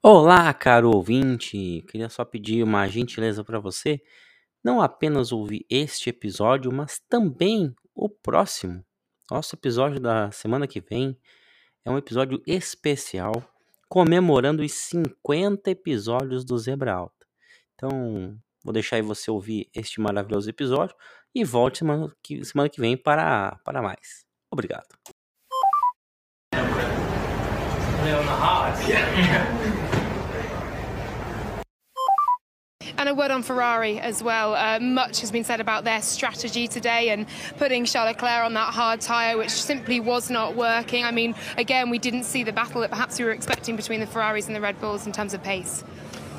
Olá, caro ouvinte! Queria só pedir uma gentileza para você, não apenas ouvir este episódio, mas também o próximo. Nosso episódio da semana que vem é um episódio especial comemorando os 50 episódios do Zebra Alta. Então, vou deixar aí você ouvir este maravilhoso episódio e volte semana que, semana que vem para, para mais. Obrigado. And a word on Ferrari as well. Uh, much has been said about their strategy today and putting Charles Leclerc on that hard tyre, which simply was not working. I mean, again, we didn't see the battle that perhaps we were expecting between the Ferraris and the Red Bulls in terms of pace.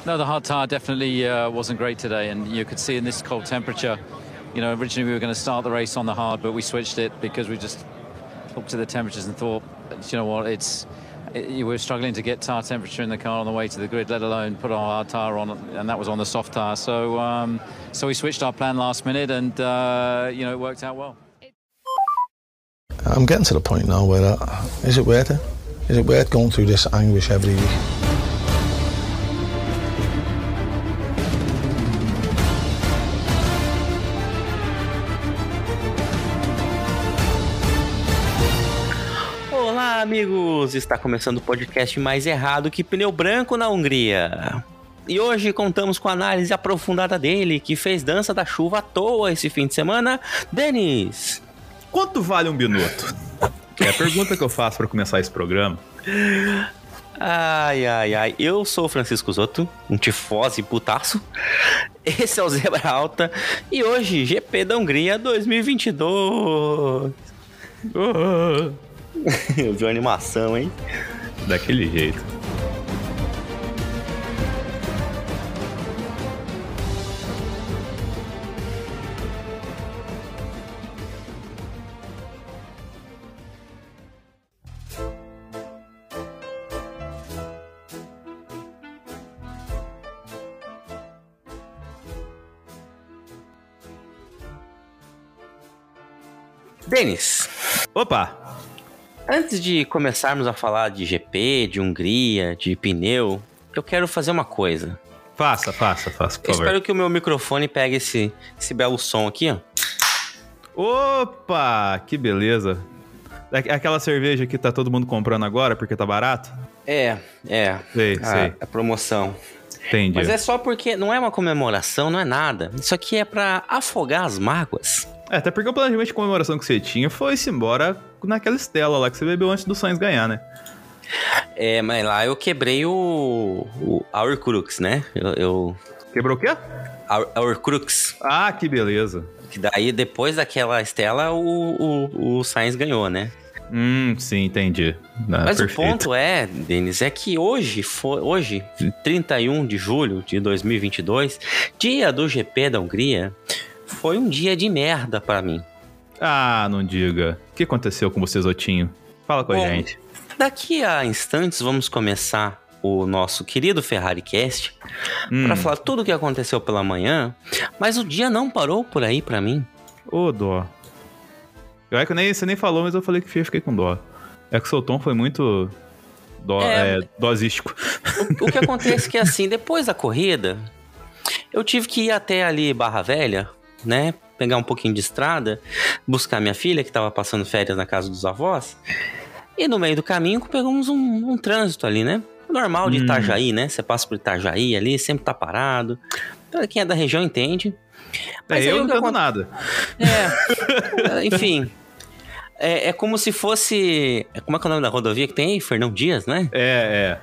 No, the hard tyre definitely uh, wasn't great today, and you could see in this cold temperature. You know, originally we were going to start the race on the hard, but we switched it because we just looked at the temperatures and thought, you know what, it's you were struggling to get tire temperature in the car on the way to the grid, let alone put our hard tire on, and that was on the soft tire. So, um, so we switched our plan last minute, and uh, you know it worked out well. I'm getting to the point now where is it worth it? Is it worth going through this anguish every week? Amigos! Está começando o podcast mais errado que pneu branco na Hungria. E hoje contamos com a análise aprofundada dele, que fez dança da chuva à toa esse fim de semana, Denis. Quanto vale um minuto? É a pergunta que eu faço para começar esse programa. Ai, ai, ai. Eu sou o Francisco Zotto, um tifose putaço. Esse é o Zebra Alta. E hoje, GP da Hungria 2022. Eu vi a animação, hein? Daquele jeito. Denis, Opa! Antes de começarmos a falar de GP, de Hungria, de pneu, eu quero fazer uma coisa. Faça, faça, faça, por Eu favor. espero que o meu microfone pegue esse, esse belo som aqui, ó. Opa! Que beleza. É Aquela cerveja que tá todo mundo comprando agora porque tá barato? É, é. Sei, a, sei. a promoção. Entendi. Mas é só porque não é uma comemoração, não é nada. Isso aqui é pra afogar as mágoas. É, até porque o planejamento de comemoração que você tinha foi-se embora naquela estela lá que você bebeu antes do Sainz ganhar, né? É, mas lá eu quebrei o, o Our Crux, né? Eu, eu Quebrou o quê? Our, Our Crux. Ah, que beleza. Que daí, depois daquela estela, o, o, o Sainz ganhou, né? Hum, sim, entendi. Ah, Mas perfeito. o ponto é, Denis, é que hoje, foi, hoje, 31 de julho de 2022, dia do GP da Hungria, foi um dia de merda pra mim. Ah, não diga. O que aconteceu com você, Zotinho? Fala com a Bom, gente. Daqui a instantes vamos começar o nosso querido Ferrari Cast Hum. pra falar tudo o que aconteceu pela manhã, mas o dia não parou por aí pra mim. Ô, dó. Eu é que nem, você nem falou, mas eu falei que eu fiquei com dó. É que o seu tom foi muito dó, É. é, dosístico. O, o que acontece é que assim, depois da corrida, eu tive que ir até ali Barra Velha, né? Pegar um pouquinho de estrada, buscar minha filha que tava passando férias na casa dos avós. E no meio do caminho pegamos um, um trânsito ali, né? Normal de Hum. Itajaí, né? Você passa por Itajaí ali, sempre tá parado. Pra quem é da região entende. Mas é, eu não entendo nada. É, enfim. É, é como se fosse. Como é que é o nome da rodovia que tem aí? Fernão Dias, né? É,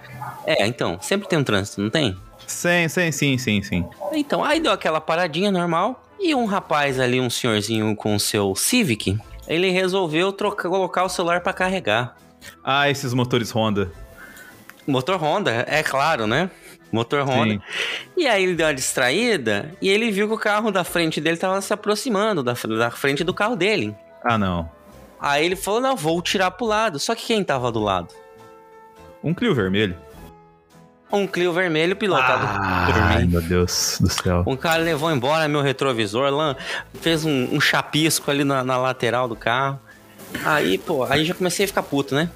é. É, então, sempre tem um trânsito, não tem? Sim, sim, sim, sim, sim. Então, aí deu aquela paradinha normal. E um rapaz ali, um senhorzinho com o seu Civic, ele resolveu trocar, colocar o celular pra carregar. Ah, esses motores Honda. Motor Honda, é claro, né? Motor Honda. Sim. E aí ele deu uma distraída e ele viu que o carro da frente dele tava se aproximando da, da frente do carro dele. Ah, não. Aí ele falou: não, vou tirar pro lado. Só que quem tava do lado? Um Clio vermelho. Um Clio vermelho pilotado por Ai, mim. meu Deus do céu. Um cara levou embora meu retrovisor, lan- fez um, um chapisco ali na, na lateral do carro. Aí, pô, aí já comecei a ficar puto, né?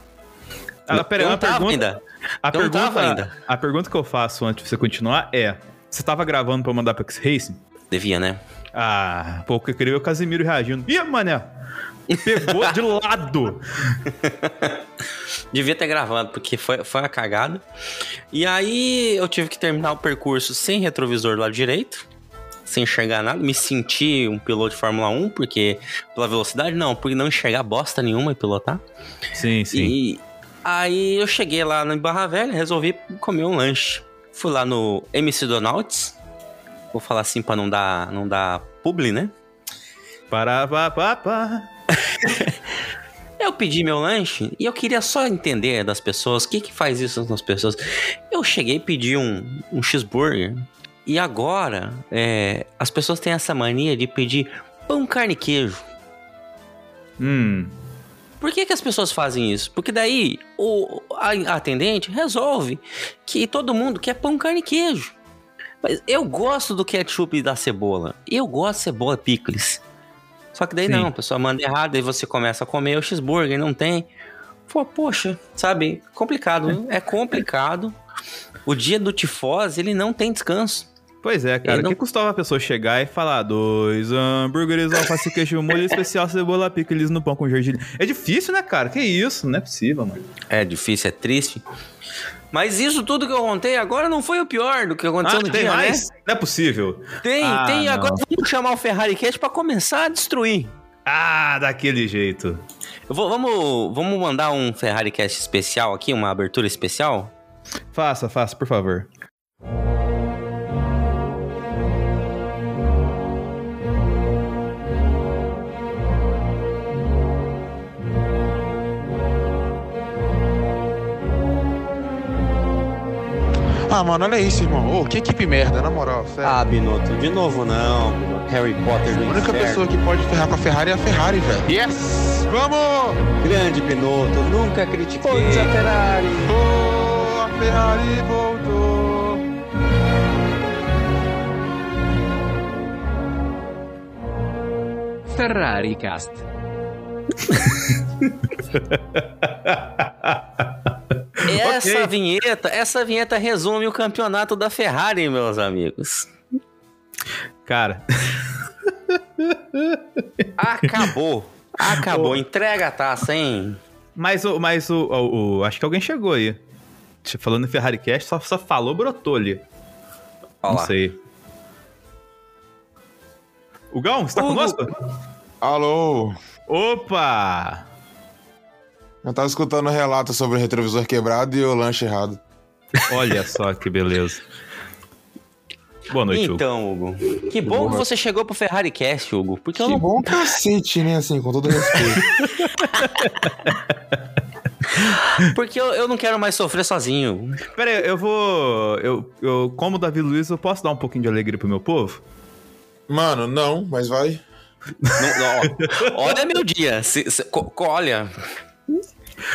Ah, pera, Eu uma não tava pergunta. ainda. A não tava pergunta, ainda. a pergunta que eu faço antes de você continuar é: você tava gravando pra mandar pro X-Racing? Devia, né? Ah, pô, que eu queria ver o Casimiro reagindo. Ih, mané! Pegou de lado! Devia ter gravado, porque foi, foi uma cagada. E aí eu tive que terminar o percurso sem retrovisor do lado direito, sem enxergar nada. Me senti um piloto de Fórmula 1, porque pela velocidade, não, por não enxergar bosta nenhuma e pilotar. Sim, sim. E aí eu cheguei lá na Barra Velha, resolvi comer um lanche. Fui lá no MC Donalds. Vou falar assim pra não dar, não dar publi, né? Pará, pá, pá, pá. Eu pedi meu lanche e eu queria só entender das pessoas o que que faz isso nas pessoas. Eu cheguei e pedi um, um cheeseburger e agora é, as pessoas têm essa mania de pedir pão, carne e queijo. Hum. Por que, que as pessoas fazem isso? Porque daí o a, a atendente resolve que todo mundo quer pão, carne e queijo. Mas eu gosto do ketchup e da cebola. Eu gosto de cebola picles. Só que daí Sim. não, a pessoa manda errado, aí você começa a comer o cheeseburger, não tem. Pô, poxa, sabe? Complicado. É complicado. O dia do tifose, ele não tem descanso. Pois é, cara. O não- que custava a pessoa chegar e falar dois hambúrgueres, alface, queijo, molho especial, cebola, picles no pão com gergelim? É difícil, né, cara? Que isso? Não é possível, mano. É difícil, é triste. Mas isso tudo que eu contei agora não foi o pior do que aconteceu Ah, no tem dia, mais? né? Não é possível. Tem, Ah, tem. não. Agora vamos chamar o Ferrari Cash pra começar a destruir. Ah, daquele jeito. Vou- vamos, vamos mandar um Ferrari Cast especial aqui, uma abertura especial? Faça, faça, por favor. Ah, mano, olha isso, irmão. Ô, que equipe merda, na moral, sério. Ah, Binotto, de novo não. Harry Potter do a única inferno. pessoa que pode ferrar com a Ferrari é a Ferrari, velho. Yes! Vamos! Grande Binotto, nunca critiquei. Forza Ferrari. Oh, a Ferrari voltou! Ferrari Cast. Essa vinheta, essa vinheta resume o campeonato da Ferrari, meus amigos. Cara, Acabou. Acabou. Entrega a taça, hein? mas, o, mas o, o- o- Acho que alguém chegou aí. Falando em Ferrari Cast, só, só falou, brotou ali. Olha Não sei. O Gão, você tá Hugo. conosco? Alô! Opa! Eu tava escutando o relato sobre o retrovisor quebrado e o lanche errado. Olha só que beleza. Boa noite, Hugo. Então, Hugo. Que bom que você chegou pro Ferrari Cast, Hugo. Porque eu Que não bom cacete, né? Assim, com todo respeito. Porque eu, eu não quero mais sofrer sozinho. Pera aí, eu vou. Eu, eu, como Davi Luiz, eu posso dar um pouquinho de alegria pro meu povo? Mano, não, mas vai. Não, ó, olha meu dia. Se- se- co- co- olha.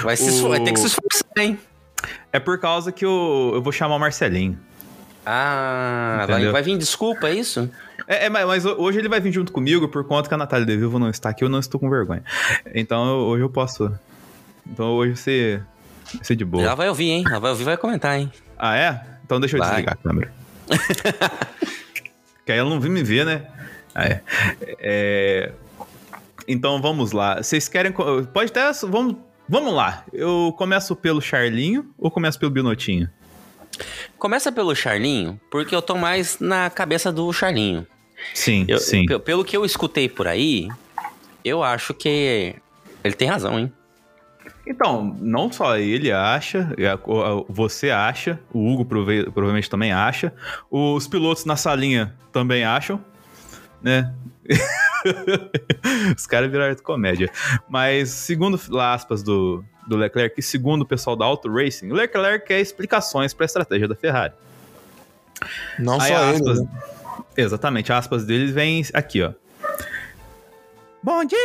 Vai, se esfor- vai ter que se esforçar, hein? É por causa que eu, eu vou chamar o Marcelinho. Ah, vai, Entendeu? vai vir desculpa, é isso? É, é, mas, hoje ele vai vir junto comigo por conta que a Natália De Vivo não está aqui, eu não estou com vergonha. Então eu- hoje eu posso. Então hoje você. Vai ser de boa. Ela vai ouvir, hein? Ela vai ouvir e vai comentar, hein? Ah, é? Então deixa eu Vai. desligar a câmera. que aí ela não vem me ver, né? Ah, é. É, Então vamos lá. Vocês querem. Pode até. Vamos, vamos lá. Eu começo pelo Charlinho ou começo pelo Binotinho? Começa pelo Charlinho, porque eu tô mais na cabeça do Charlinho. Sim, Eu- sim. pe- Pelo que eu escutei por aí, eu acho que ele tem razão, hein? Então, não só ele acha, é, você acha, o Hugo prove- provavelmente também acha, os pilotos na salinha também acham, né? os caras viraram de comédia. Mas, segundo aspas do, do Leclerc e segundo o pessoal da Auto Racing, o Leclerc quer explicações para a estratégia da Ferrari. Não Aí só ele. aspas, né? Exatamente, aspas deles vêm aqui, ó. Bom dia!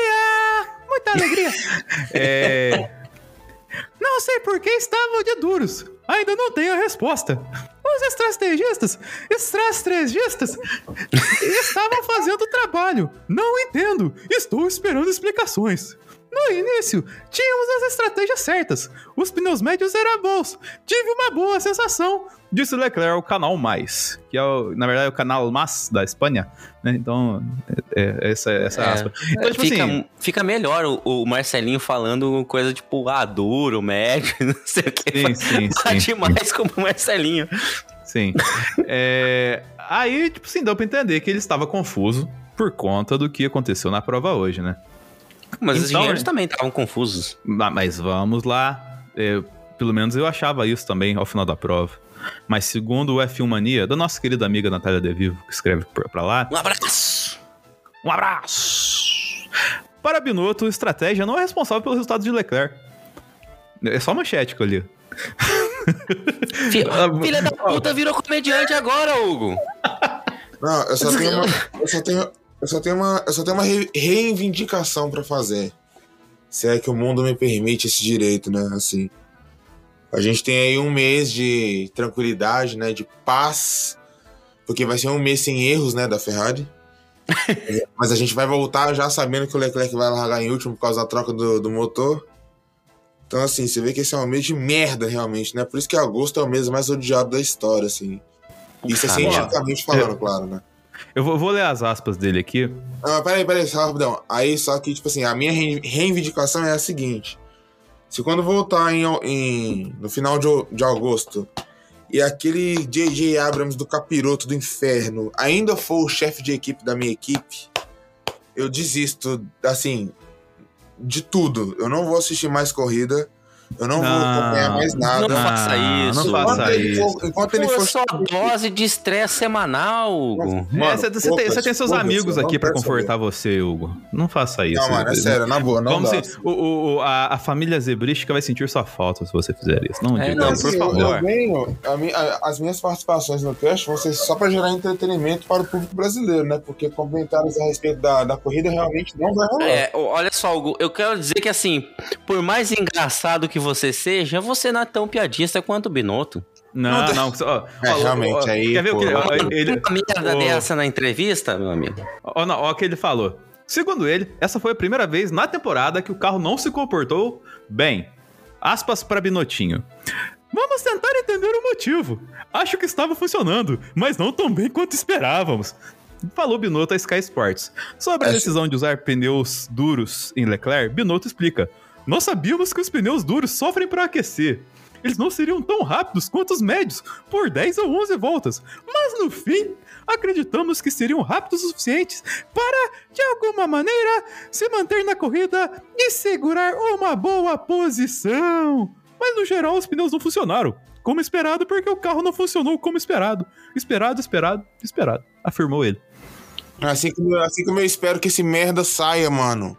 Muita alegria! é... Não sei por que estavam de duros. Ainda não tenho a resposta. Os estrategistas, estrategistas estavam fazendo o trabalho. Não entendo. Estou esperando explicações. No início, tínhamos as estratégias certas. Os pneus médios eram bons. Tive uma boa sensação. Disse Leclerc ao canal Mais, que é, o, na verdade, é o canal Mais da Espanha. Né? Então, é, é essa, essa É. aspa. Então, tipo fica, assim, fica melhor o, o Marcelinho falando coisa tipo, ah, duro, médio, não sei o que. Sim, sim, Bate sim. mais como o Marcelinho. Sim. É, aí, tipo assim, deu pra entender que ele estava confuso por conta do que aconteceu na prova hoje, né? Mas os Então, engenheiros é. também estavam confusos. Ma- Mas vamos lá. É, pelo menos eu achava isso também ao final da prova. Mas segundo o F1 Mania, da nossa querida amiga Natália De Vivo, que escreve pra lá, Um abraço! um abraço! Para Binotto, estratégia não é responsável pelo resultado de Leclerc. É só manchete que eu li. Fi- Filha da puta virou comediante agora, Hugo. Não, eu só tenho uma. Eu só tenho, eu só tenho uma, eu só tenho uma re- reivindicação pra fazer. Se é que o mundo me permite esse direito, né? Assim. A gente tem aí um mês de tranquilidade, né? De paz. Porque vai ser um mês sem erros, né? Da Ferrari. É, Mas a gente vai voltar já sabendo que o Leclerc vai largar em último por causa da troca do, do motor. Então, assim, você vê que esse é um mês de merda, realmente, né? Por isso que agosto é o mês mais odiado da história, assim. Isso é cientificamente falando, claro, né? Eu vou, vou ler as aspas dele aqui. Mas peraí, peraí, só rapidão. Aí, só que, tipo assim, a minha rei- reivindicação é a seguinte. Se quando voltar em, em- no final de, de agosto e aquele J.J. Abrams do capiroto do inferno ainda for o chefe de equipe da minha equipe, eu desisto, assim, de tudo. Eu não vou assistir mais corrida. Eu não, vou Não. acompanhar mais nada. Não faça Ah, isso. Não faça Enquanto ele isso. for, enquanto ele Pô, é for só dose de estresse semanal, Hugo. Mano, é, você, você tem, você tem seus amigos aqui quero confortar você, Hugo. Não faça isso. Não, mano, é sério, na boa, não Vamos dá. se- o, o- a, a família zebrística vai sentir sua falta se você fizer isso. Não É, diga não, por Assim, eu- favor. Eu venho, a mi- a- as minhas participações no cast vão ser só para gerar entretenimento para o público brasileiro, né? Porque comentários a respeito da, da corrida realmente não vai rolar. É, olha só, Hugo, eu quero dizer que assim, por mais engraçado que você seja, você não é tão piadista quanto o Binotto. Não, Não, não. ó, É, ó, realmente, ó, aí, Quer ver o que pô, ó, ele, Uma merda ó, dessa na entrevista, meu amigo. ó, não, ó o que ele falou. Segundo ele, essa foi a primeira vez na temporada que o carro não se comportou bem. Aspas para Binotinho. Vamos tentar entender o motivo. Acho que estava funcionando, mas não tão bem quanto esperávamos. Falou Binotto a Sky Sports. Sobre a decisão de usar pneus duros em Leclerc, Binotto explica. Nós sabíamos que os pneus duros sofrem para aquecer. Eles não seriam tão rápidos quanto os médios, por 10 ou 11 voltas. Mas no fim, acreditamos que seriam rápidos o suficientes para, de alguma maneira, se manter na corrida e segurar uma boa posição. Mas no geral, os pneus não funcionaram. Como esperado, porque o carro não funcionou como esperado. Esperado, esperado, esperado. Afirmou ele. Assim, como, assim como eu espero que esse merda saia, mano.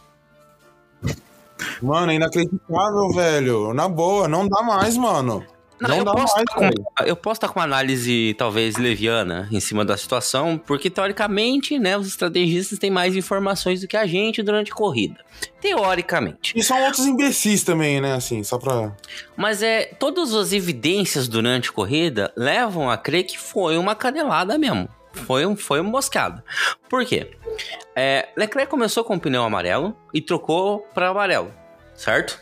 Mano, é inacreditável, velho. Na boa, não dá mais, mano. Não, eu, dá posso mais, com, eu posso estar com uma análise talvez leviana em cima da situação, porque teoricamente, né, os estrategistas têm mais informações do que a gente durante a corrida. Teoricamente. E são outros imbecis também, né? Assim, só pra. Mas é, todas as evidências durante a corrida levam a crer que foi uma canelada mesmo. Foi, um, foi uma moscada. Por quê? É, Leclerc começou com o pneu amarelo e trocou para amarelo, certo?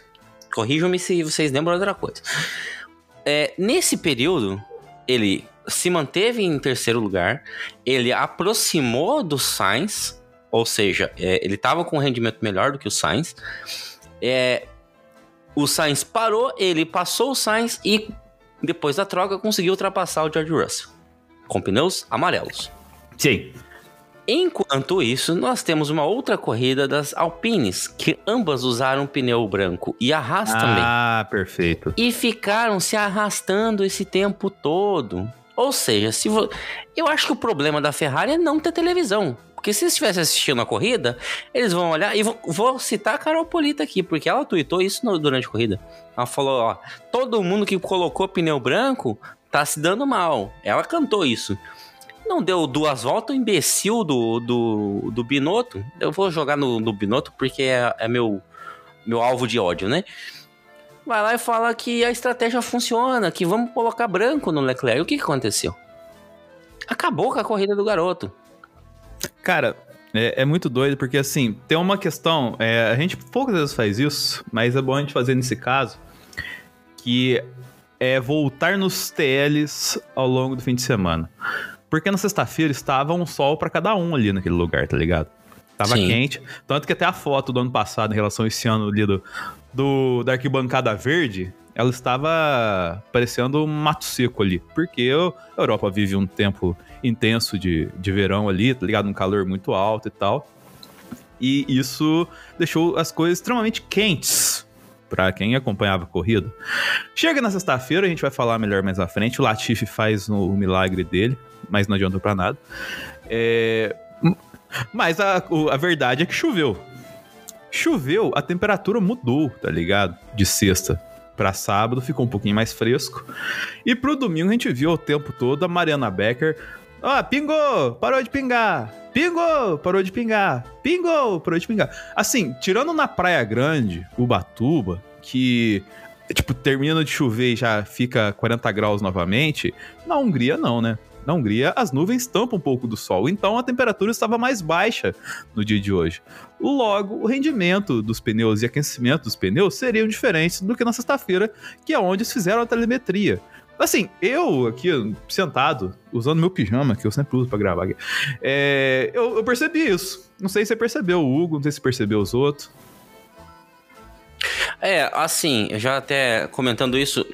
Corrijam-me se vocês lembram outra coisa. É, nesse período, ele se manteve em terceiro lugar, ele aproximou do Sainz, ou seja, é, ele estava com um rendimento melhor do que o Sainz. É, o Sainz parou, ele passou o Sainz e depois da troca conseguiu ultrapassar o George Russell com pneus amarelos. Sim. Enquanto isso, nós temos uma outra corrida das Alpines, que ambas usaram pneu branco e a Haas também. Ah, perfeito. E ficaram se arrastando esse tempo todo. Ou seja, se vo... eu acho que o problema da Ferrari é não ter televisão. Porque se eles estivessem assistindo a corrida, eles vão olhar. E vou, vou citar a Carol Polita aqui, porque ela tweetou isso no- durante a corrida. Ela falou: ó, todo mundo que colocou pneu branco tá se dando mal. Ela cantou isso. Não deu duas voltas, o imbecil do, do, do Binotto. Eu vou jogar no, no Binotto porque é, é meu, meu alvo de ódio, né? Vai lá e fala que a estratégia funciona, que vamos colocar branco no Leclerc. O que, que aconteceu? Acabou com a corrida do garoto. Cara, É, é, muito doido, porque assim, tem uma questão. É, a gente poucas vezes faz isso, mas é bom a gente fazer nesse caso. Que é voltar nos TLs ao longo do fim de semana. Porque na sexta-feira estava um sol para cada um ali naquele lugar, tá ligado? Tava Sim. quente. Tanto que até a foto do ano passado, em relação a esse ano ali do, do, da arquibancada verde, ela estava parecendo um mato seco ali. Porque a Europa vive um tempo intenso de, de verão ali, tá ligado? Um calor muito alto e tal. E isso deixou as coisas extremamente quentes para quem acompanhava a corrida. Chega na sexta-feira, a gente vai falar melhor mais à frente. O Latifi faz o milagre dele, mas não adiantou para nada. É... Mas a, a verdade é que choveu. Choveu, a temperatura mudou, tá ligado? De sexta para sábado, ficou um pouquinho mais fresco. E pro domingo a gente viu o tempo todo a Mariana Becker. Ó, oh, pingou! Parou de pingar! Pingou! Parou de pingar! Pingou! Parou de pingar. Assim, tirando na Praia Grande, Ubatuba, que tipo, termina de chover e já fica 40 graus novamente, na Hungria não, né? Na Hungria, as nuvens tampam um pouco do sol, então a temperatura estava mais baixa no dia de hoje. Logo, o rendimento dos pneus e aquecimento dos pneus seriam diferentes do que na sexta-feira, que é onde eles fizeram a telemetria. Assim, eu aqui sentado, usando meu pijama, que eu sempre uso para gravar aqui, é, eu, eu, percebi isso. Não sei se você percebeu o Hugo, não sei se percebeu os outros. É, assim, já até comentando isso,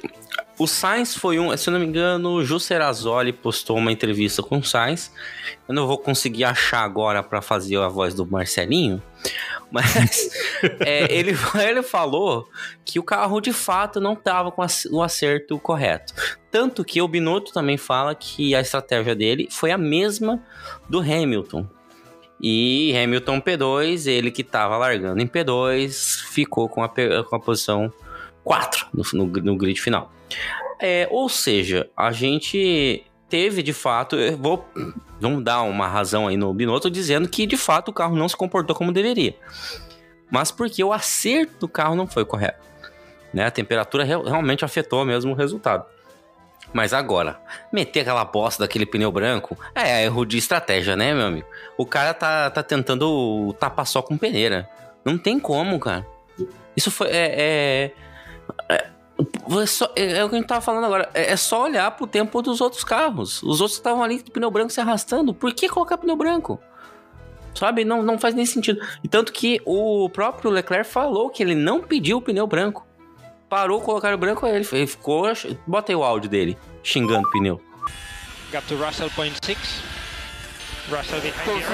o Sainz foi um, se eu não me engano, o Ju Serazoli postou uma entrevista com o Sainz. Eu não vou conseguir achar agora para fazer a voz do Marcelinho, mas é, ele, ele falou que o carro de fato não estava com o acerto correto. Tanto que o Binotto também fala que a estratégia dele foi a mesma do Hamilton. E Hamilton P2, ele que estava largando em P2, ficou com a, com a posição 4 no, no, no grid final. É, ou seja, a gente teve de fato, vou vamos dar uma razão aí no Binotto dizendo que de fato o carro não se comportou como deveria. Mas porque o acerto do carro não foi correto. Né? A temperatura realmente afetou mesmo o resultado. Mas agora, meter aquela bosta daquele pneu branco é erro de estratégia, né, meu amigo? O cara tá, tá tentando tapar só com peneira. Não tem como, cara. Isso foi. É, é, é é, só, é, é, o que a gente tava falando agora. É, é, só olhar pro tempo dos outros carros. Os outros estavam ali de pneu branco se arrastando. Por que colocar pneu branco? Sabe? Não, não faz nem sentido. E tanto que o próprio Leclerc falou que ele não pediu o pneu branco. Parou, colocar o branco, ele, ele ficou. Bota aí o áudio dele, xingando o pneu. Got to Russell point six. Russell behind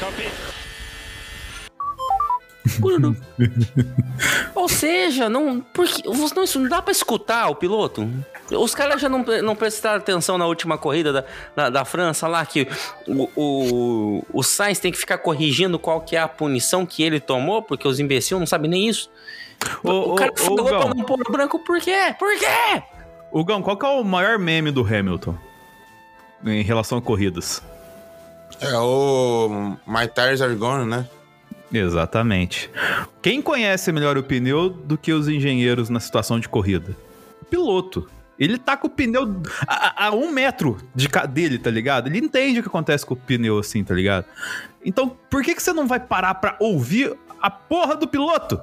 Copy. Ou seja, não, porque, não, isso não dá pra escutar o piloto. Os caras já não, não prestaram atenção na última corrida da, da, da França lá, que o, o, o, Sainz tem que ficar corrigindo qual que é a punição que ele tomou, porque os imbecis não sabem nem isso. O, o cara o, falou pra não pôr branco, por quê? Por quê? O Gão, qual que é o maior meme do Hamilton em relação a corridas? É o My Tires Are Gone, né? Exatamente. Quem conhece melhor o pneu do que os engenheiros na situação de corrida? O piloto. Ele tá com o pneu a, a, um metro de dele, tá ligado? Ele entende o que acontece com o pneu assim, tá ligado? Então, por que, que você não vai parar pra ouvir a porra do piloto?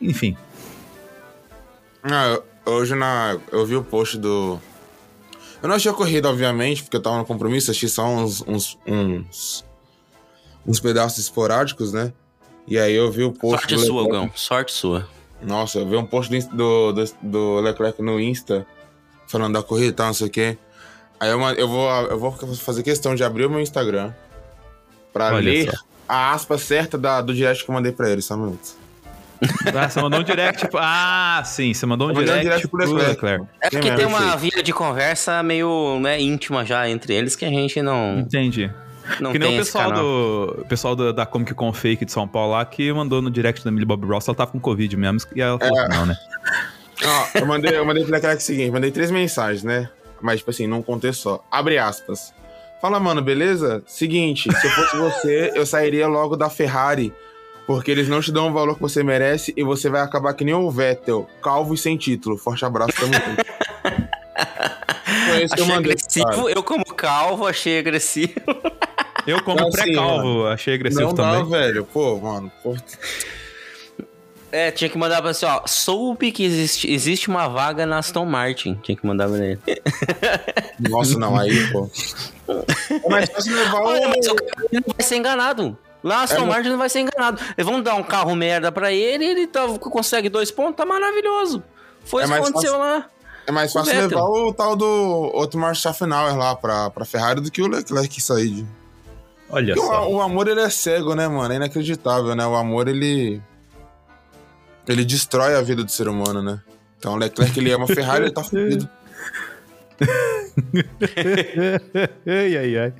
Enfim. Ah, hoje na, eu vi o post do. Eu não achei a corrida, obviamente, porque eu tava no compromisso, achei só uns, uns, uns, uns pedaços esporádicos, né? E aí eu vi o post. Sorte sua, Leclerc. Gão. Sorte sua. Nossa, eu vi um post do, do, do Leclerc no Insta falando da corrida e tal, não sei o quê. Aí eu, eu, vou, eu vou fazer questão de abrir o meu Instagram pra Olha ler só. a aspa certa da, do direct que eu mandei pra ele, só um minuto. Ah, você mandou um direct, tipo. Ah, sim, você mandou um direct, um direct pro Leclerc. Leclerc. É porque tem uma via de conversa meio né, íntima já entre eles que a gente não. Entendi. Não que nem o pessoal do pessoal do, da Comic Con Fake de São Paulo lá que mandou no direct da Millie Bob Ross, ela tava com Covid mesmo, e ela falou é. não, né? Ó, eu mandei, eu mandei pro Leclerc o seguinte, mandei três mensagens, né? Mas, tipo assim, num contexto só. Abre aspas. Fala, mano, beleza? Seguinte, se eu fosse você, eu sairia logo da Ferrari, porque eles não te dão o valor que você merece e você vai acabar que nem o Vettel, calvo e sem título. Forte abraço, tamo junto. Foi isso que eu mandei. Agressivo, eu como calvo, achei agressivo. Eu, como Não, assim, pré-calvo, mano, achei agressivo Não dá, também. velho. Pô, mano. Pô, É, tinha que mandar pra assim, ó. Soube que existe, existe uma vaga na Aston Martin. Tinha que mandar pra ele. nossa, não, aí, pô. É mais fácil levar Olha, mas o o. cara não vai ser enganado. Lá a Aston É, Martin não vai ser enganado. Eles vão dar um carro merda pra ele ele tá, consegue dois pontos, tá maravilhoso. Foi É isso que aconteceu lá. É mais fácil Vettel. levar o tal do Otmar Schaffenauer lá pra, pra Ferrari do que o Leclerc sair de. Olha Porque só. o, o amor, ele é cego, né, mano? É inacreditável, né? O amor, ele. Ele destrói a vida do ser humano, né? Então o Leclerc, ele ama a Ferrari, ele tá fudido. ai, ai, ai.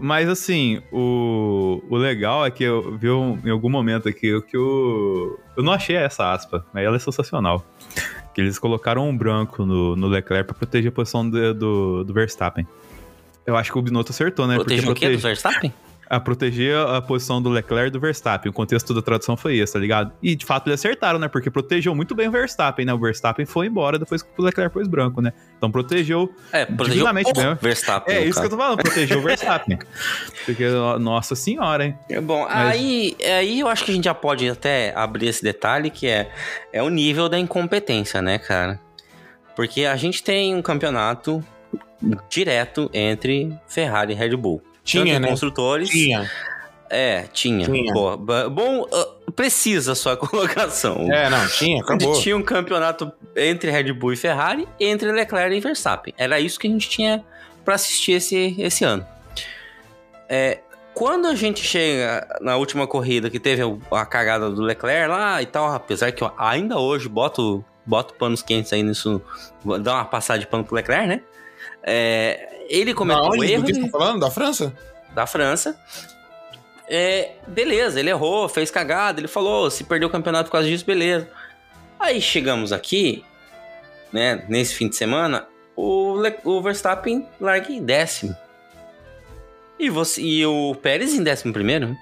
Mas assim, o, o legal é que eu vi um- em algum momento aqui que o. Eu não achei essa aspa, mas ela é sensacional. Que eles colocaram um branco no, no Leclerc pra proteger a posição do, do, do Verstappen. Eu acho que o Binotto acertou, né? Proteger o quê? Do protege- Verstappen? A proteger a posição do Leclerc e do Verstappen. O contexto da tradução foi esse, tá ligado? E de fato eles acertaram, né? Porque protegeu muito bem o Verstappen, né? O Verstappen foi embora depois que o Leclerc pôs branco, né? Então protegeu. É, protegeu Divinamente o bem. Verstappen. É isso que eu tô falando, protegeu o Verstappen. Porque, nossa senhora, hein? É bom, Mas- aí, aí eu acho que a gente já pode até abrir esse detalhe que é, é o nível da incompetência, né, cara? Porque a gente tem um campeonato direto entre Ferrari e Red Bull. Tinha, né? construtores. Tinha. É, tinha. Tinha. Ba- Bom, ah, precisa a sua colocação. É, não, tinha, A gente acabou. tinha um campeonato entre Red Bull e Ferrari, entre Leclerc e Verstappen. Era isso que a gente tinha pra assistir esse, esse ano. É, quando a gente chega na última corrida que teve a cagada do Leclerc lá e tal, apesar que eu ainda hoje boto, boto panos quentes aí nisso, dar uma passada de pano pro Leclerc, né? É, ele cometeu um erro Do que você tá falando? Da França? da França. É, beleza, ele errou, fez cagada, ele falou, se perdeu o campeonato por causa disso, beleza. Aí chegamos aqui, né, nesse fim de semana, o, Le- o Verstappen larga em décimo. E, você, e o Pérez em décimo primeiro.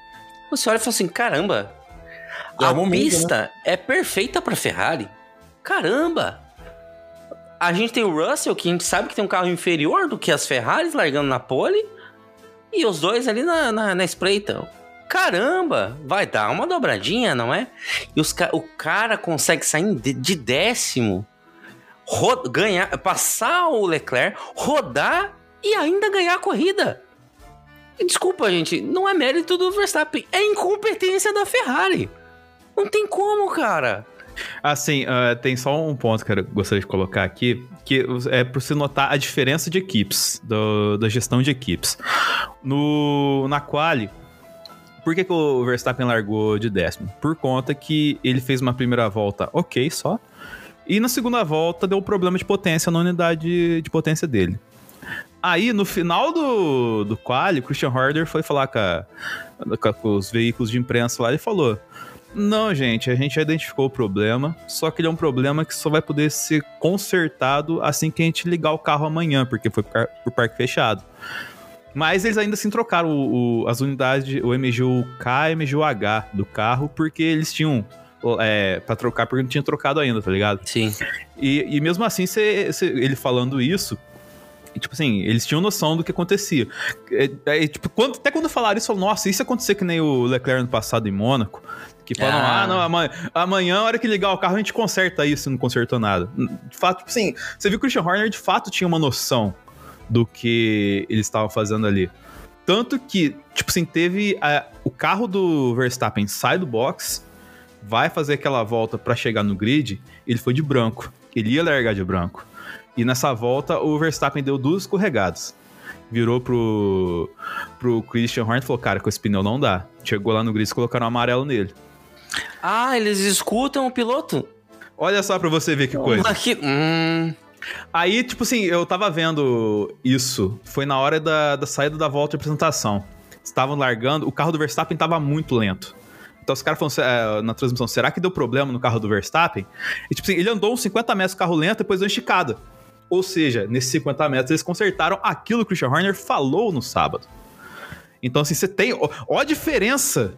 Você olha e fala assim, caramba, É a momento, pista é perfeita pra Ferrari. Caramba! A gente tem o Russell, que a gente sabe que tem um carro inferior do que as Ferraris, largando na pole. E os dois ali na, na, na espreita. Caramba! Vai dar uma dobradinha, não é? E os, o cara consegue sair de, décimo, ganhar, passar o Leclerc, rodar e ainda ganhar a corrida. Desculpa, gente, não é mérito do Verstappen, é incompetência da Ferrari. Não tem como, cara. Assim, ah, tem só um ponto que eu gostaria de colocar aqui, que é para você notar a diferença de equipes, do- da gestão de equipes. No, na quali, por que, que o Verstappen largou de décimo? Por conta que ele fez uma primeira volta ok só, e na segunda volta deu um problema de potência na unidade de potência dele. Aí, no final do, do quali, o Christian Horner foi falar com a- com os veículos de imprensa lá e falou: não, gente, a gente já identificou o problema, só que ele é um problema que só vai poder ser consertado assim que a gente ligar o carro amanhã, porque foi por parque fechado. Mas eles ainda assim trocaram o- o- as unidades, o MGU-K e MGU-H do carro, porque eles tinham. É, pra trocar, porque não tinha trocado ainda, tá ligado? Sim. E, e mesmo assim, cê- cê- ele falando isso, tipo assim, eles tinham noção do que acontecia. É, é, tipo, quando- até quando falaram isso, falaram, nossa, isso acontecer que nem o Leclerc no passado em Mônaco, que falam, Ah. ah, não, amanhã, amanhã, a hora que ligar o carro, a gente conserta isso não consertou nada. De fato, tipo assim, você viu que o Christian Horner de fato tinha uma noção do que eles estavam fazendo ali. Tanto que, tipo assim, teve a- o carro do Verstappen sai do box, vai fazer aquela volta pra chegar no grid, ele foi de branco. Ele ia largar de branco. E nessa volta, o Verstappen deu duas escorregadas. Virou pro, pro Christian Horner e falou: Cara, com esse pneu não dá. Chegou lá no grid e colocaram um amarelo nele. Ah, eles escutam o piloto? Olha só pra você ver que coisa. Hum, Aí, tipo assim, eu tava vendo isso. Foi na hora da, da saída da volta de apresentação. Estavam largando, o carro do Verstappen tava muito lento. Então os caras falaram é, na transmissão: será que deu problema no carro do Verstappen? E tipo assim, ele andou uns 50 metros carro lento depois deu esticada. Ou seja, nesses 50 metros eles consertaram aquilo que o Christian Horner falou no sábado. Então, assim, você tem. Ó, ó a diferença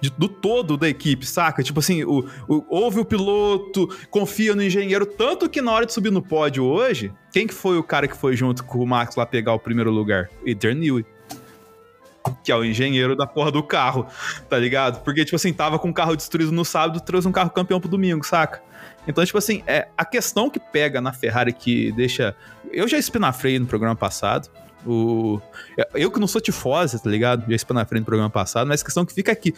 de- do todo da equipe, saca? Tipo assim, o, o- ouve o piloto, confia no engenheiro, tanto que na hora de subir no pódio hoje, quem que foi o cara que foi junto com o Max lá pegar o primeiro lugar? Adrian Newey. Que é o engenheiro da porra do carro, tá ligado? Porque, tipo assim, tava com o carro destruído no sábado, trouxe um carro campeão pro domingo, saca? Então, tipo assim, é a questão que pega na Ferrari que deixa. Eu já espinafrei no programa passado. O... Eu que não sou tifose, tá ligado? Já espinafrei no programa passado, mas a questão que fica aqui.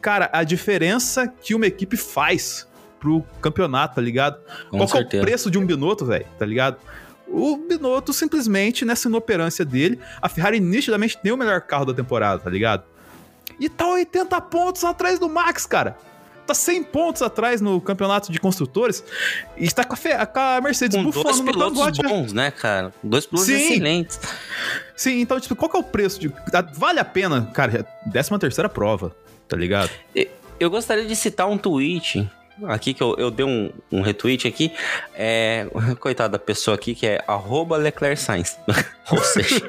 Cara, a diferença que uma equipe faz pro campeonato, tá ligado? Com Qual que é o certeza. preço de um Binotto, velho? Tá ligado? O Binotto simplesmente, nessa inoperância dele, a Ferrari nitidamente tem o melhor carro da temporada, tá ligado? E tá 80 pontos atrás do Max, cara. Tá 100 pontos atrás no campeonato de construtores e está com a, com a Mercedes Com bufando dois no pilotos bons, né, cara? Dois pilotos Sim. excelentes. Sim, então, tipo, qual que é o preço de. Vale a pena, cara, 13 terceira prova, tá ligado? Eu gostaria de citar um tweet aqui que eu, eu dei um, um retweet aqui. É, coitada da pessoa aqui que é arroba Leclerc Sainz. Ou seja,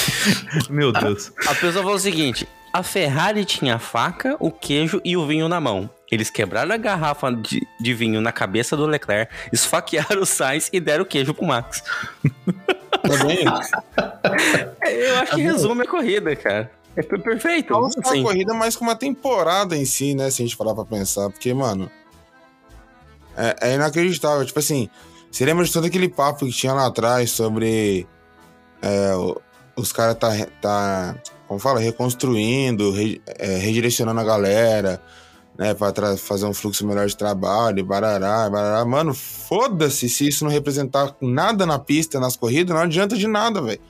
Meu Deus. a pessoa falou o seguinte: a Ferrari tinha a faca, o queijo e o vinho na mão. Eles quebraram a garrafa de, de vinho na cabeça do Leclerc, esfaquearam o Sainz e deram o queijo pro Max. Tá bem? Eu acho que resume a corrida, cara. É per- perfeito. Não só Assim, uma corrida, mas com uma temporada em si, né? Se a gente parar pra pensar. Porque, mano. É, é inacreditável. Tipo assim, você lembra de todo aquele papo que tinha lá atrás sobre. é, os caras tá, tá. Como fala? Reconstruindo, re- é, redirecionando a galera, né? Pra tra- fazer um fluxo melhor de trabalho, barará, barará. Mano, foda-se se isso não representar nada na pista, nas corridas, não adianta de nada, velho.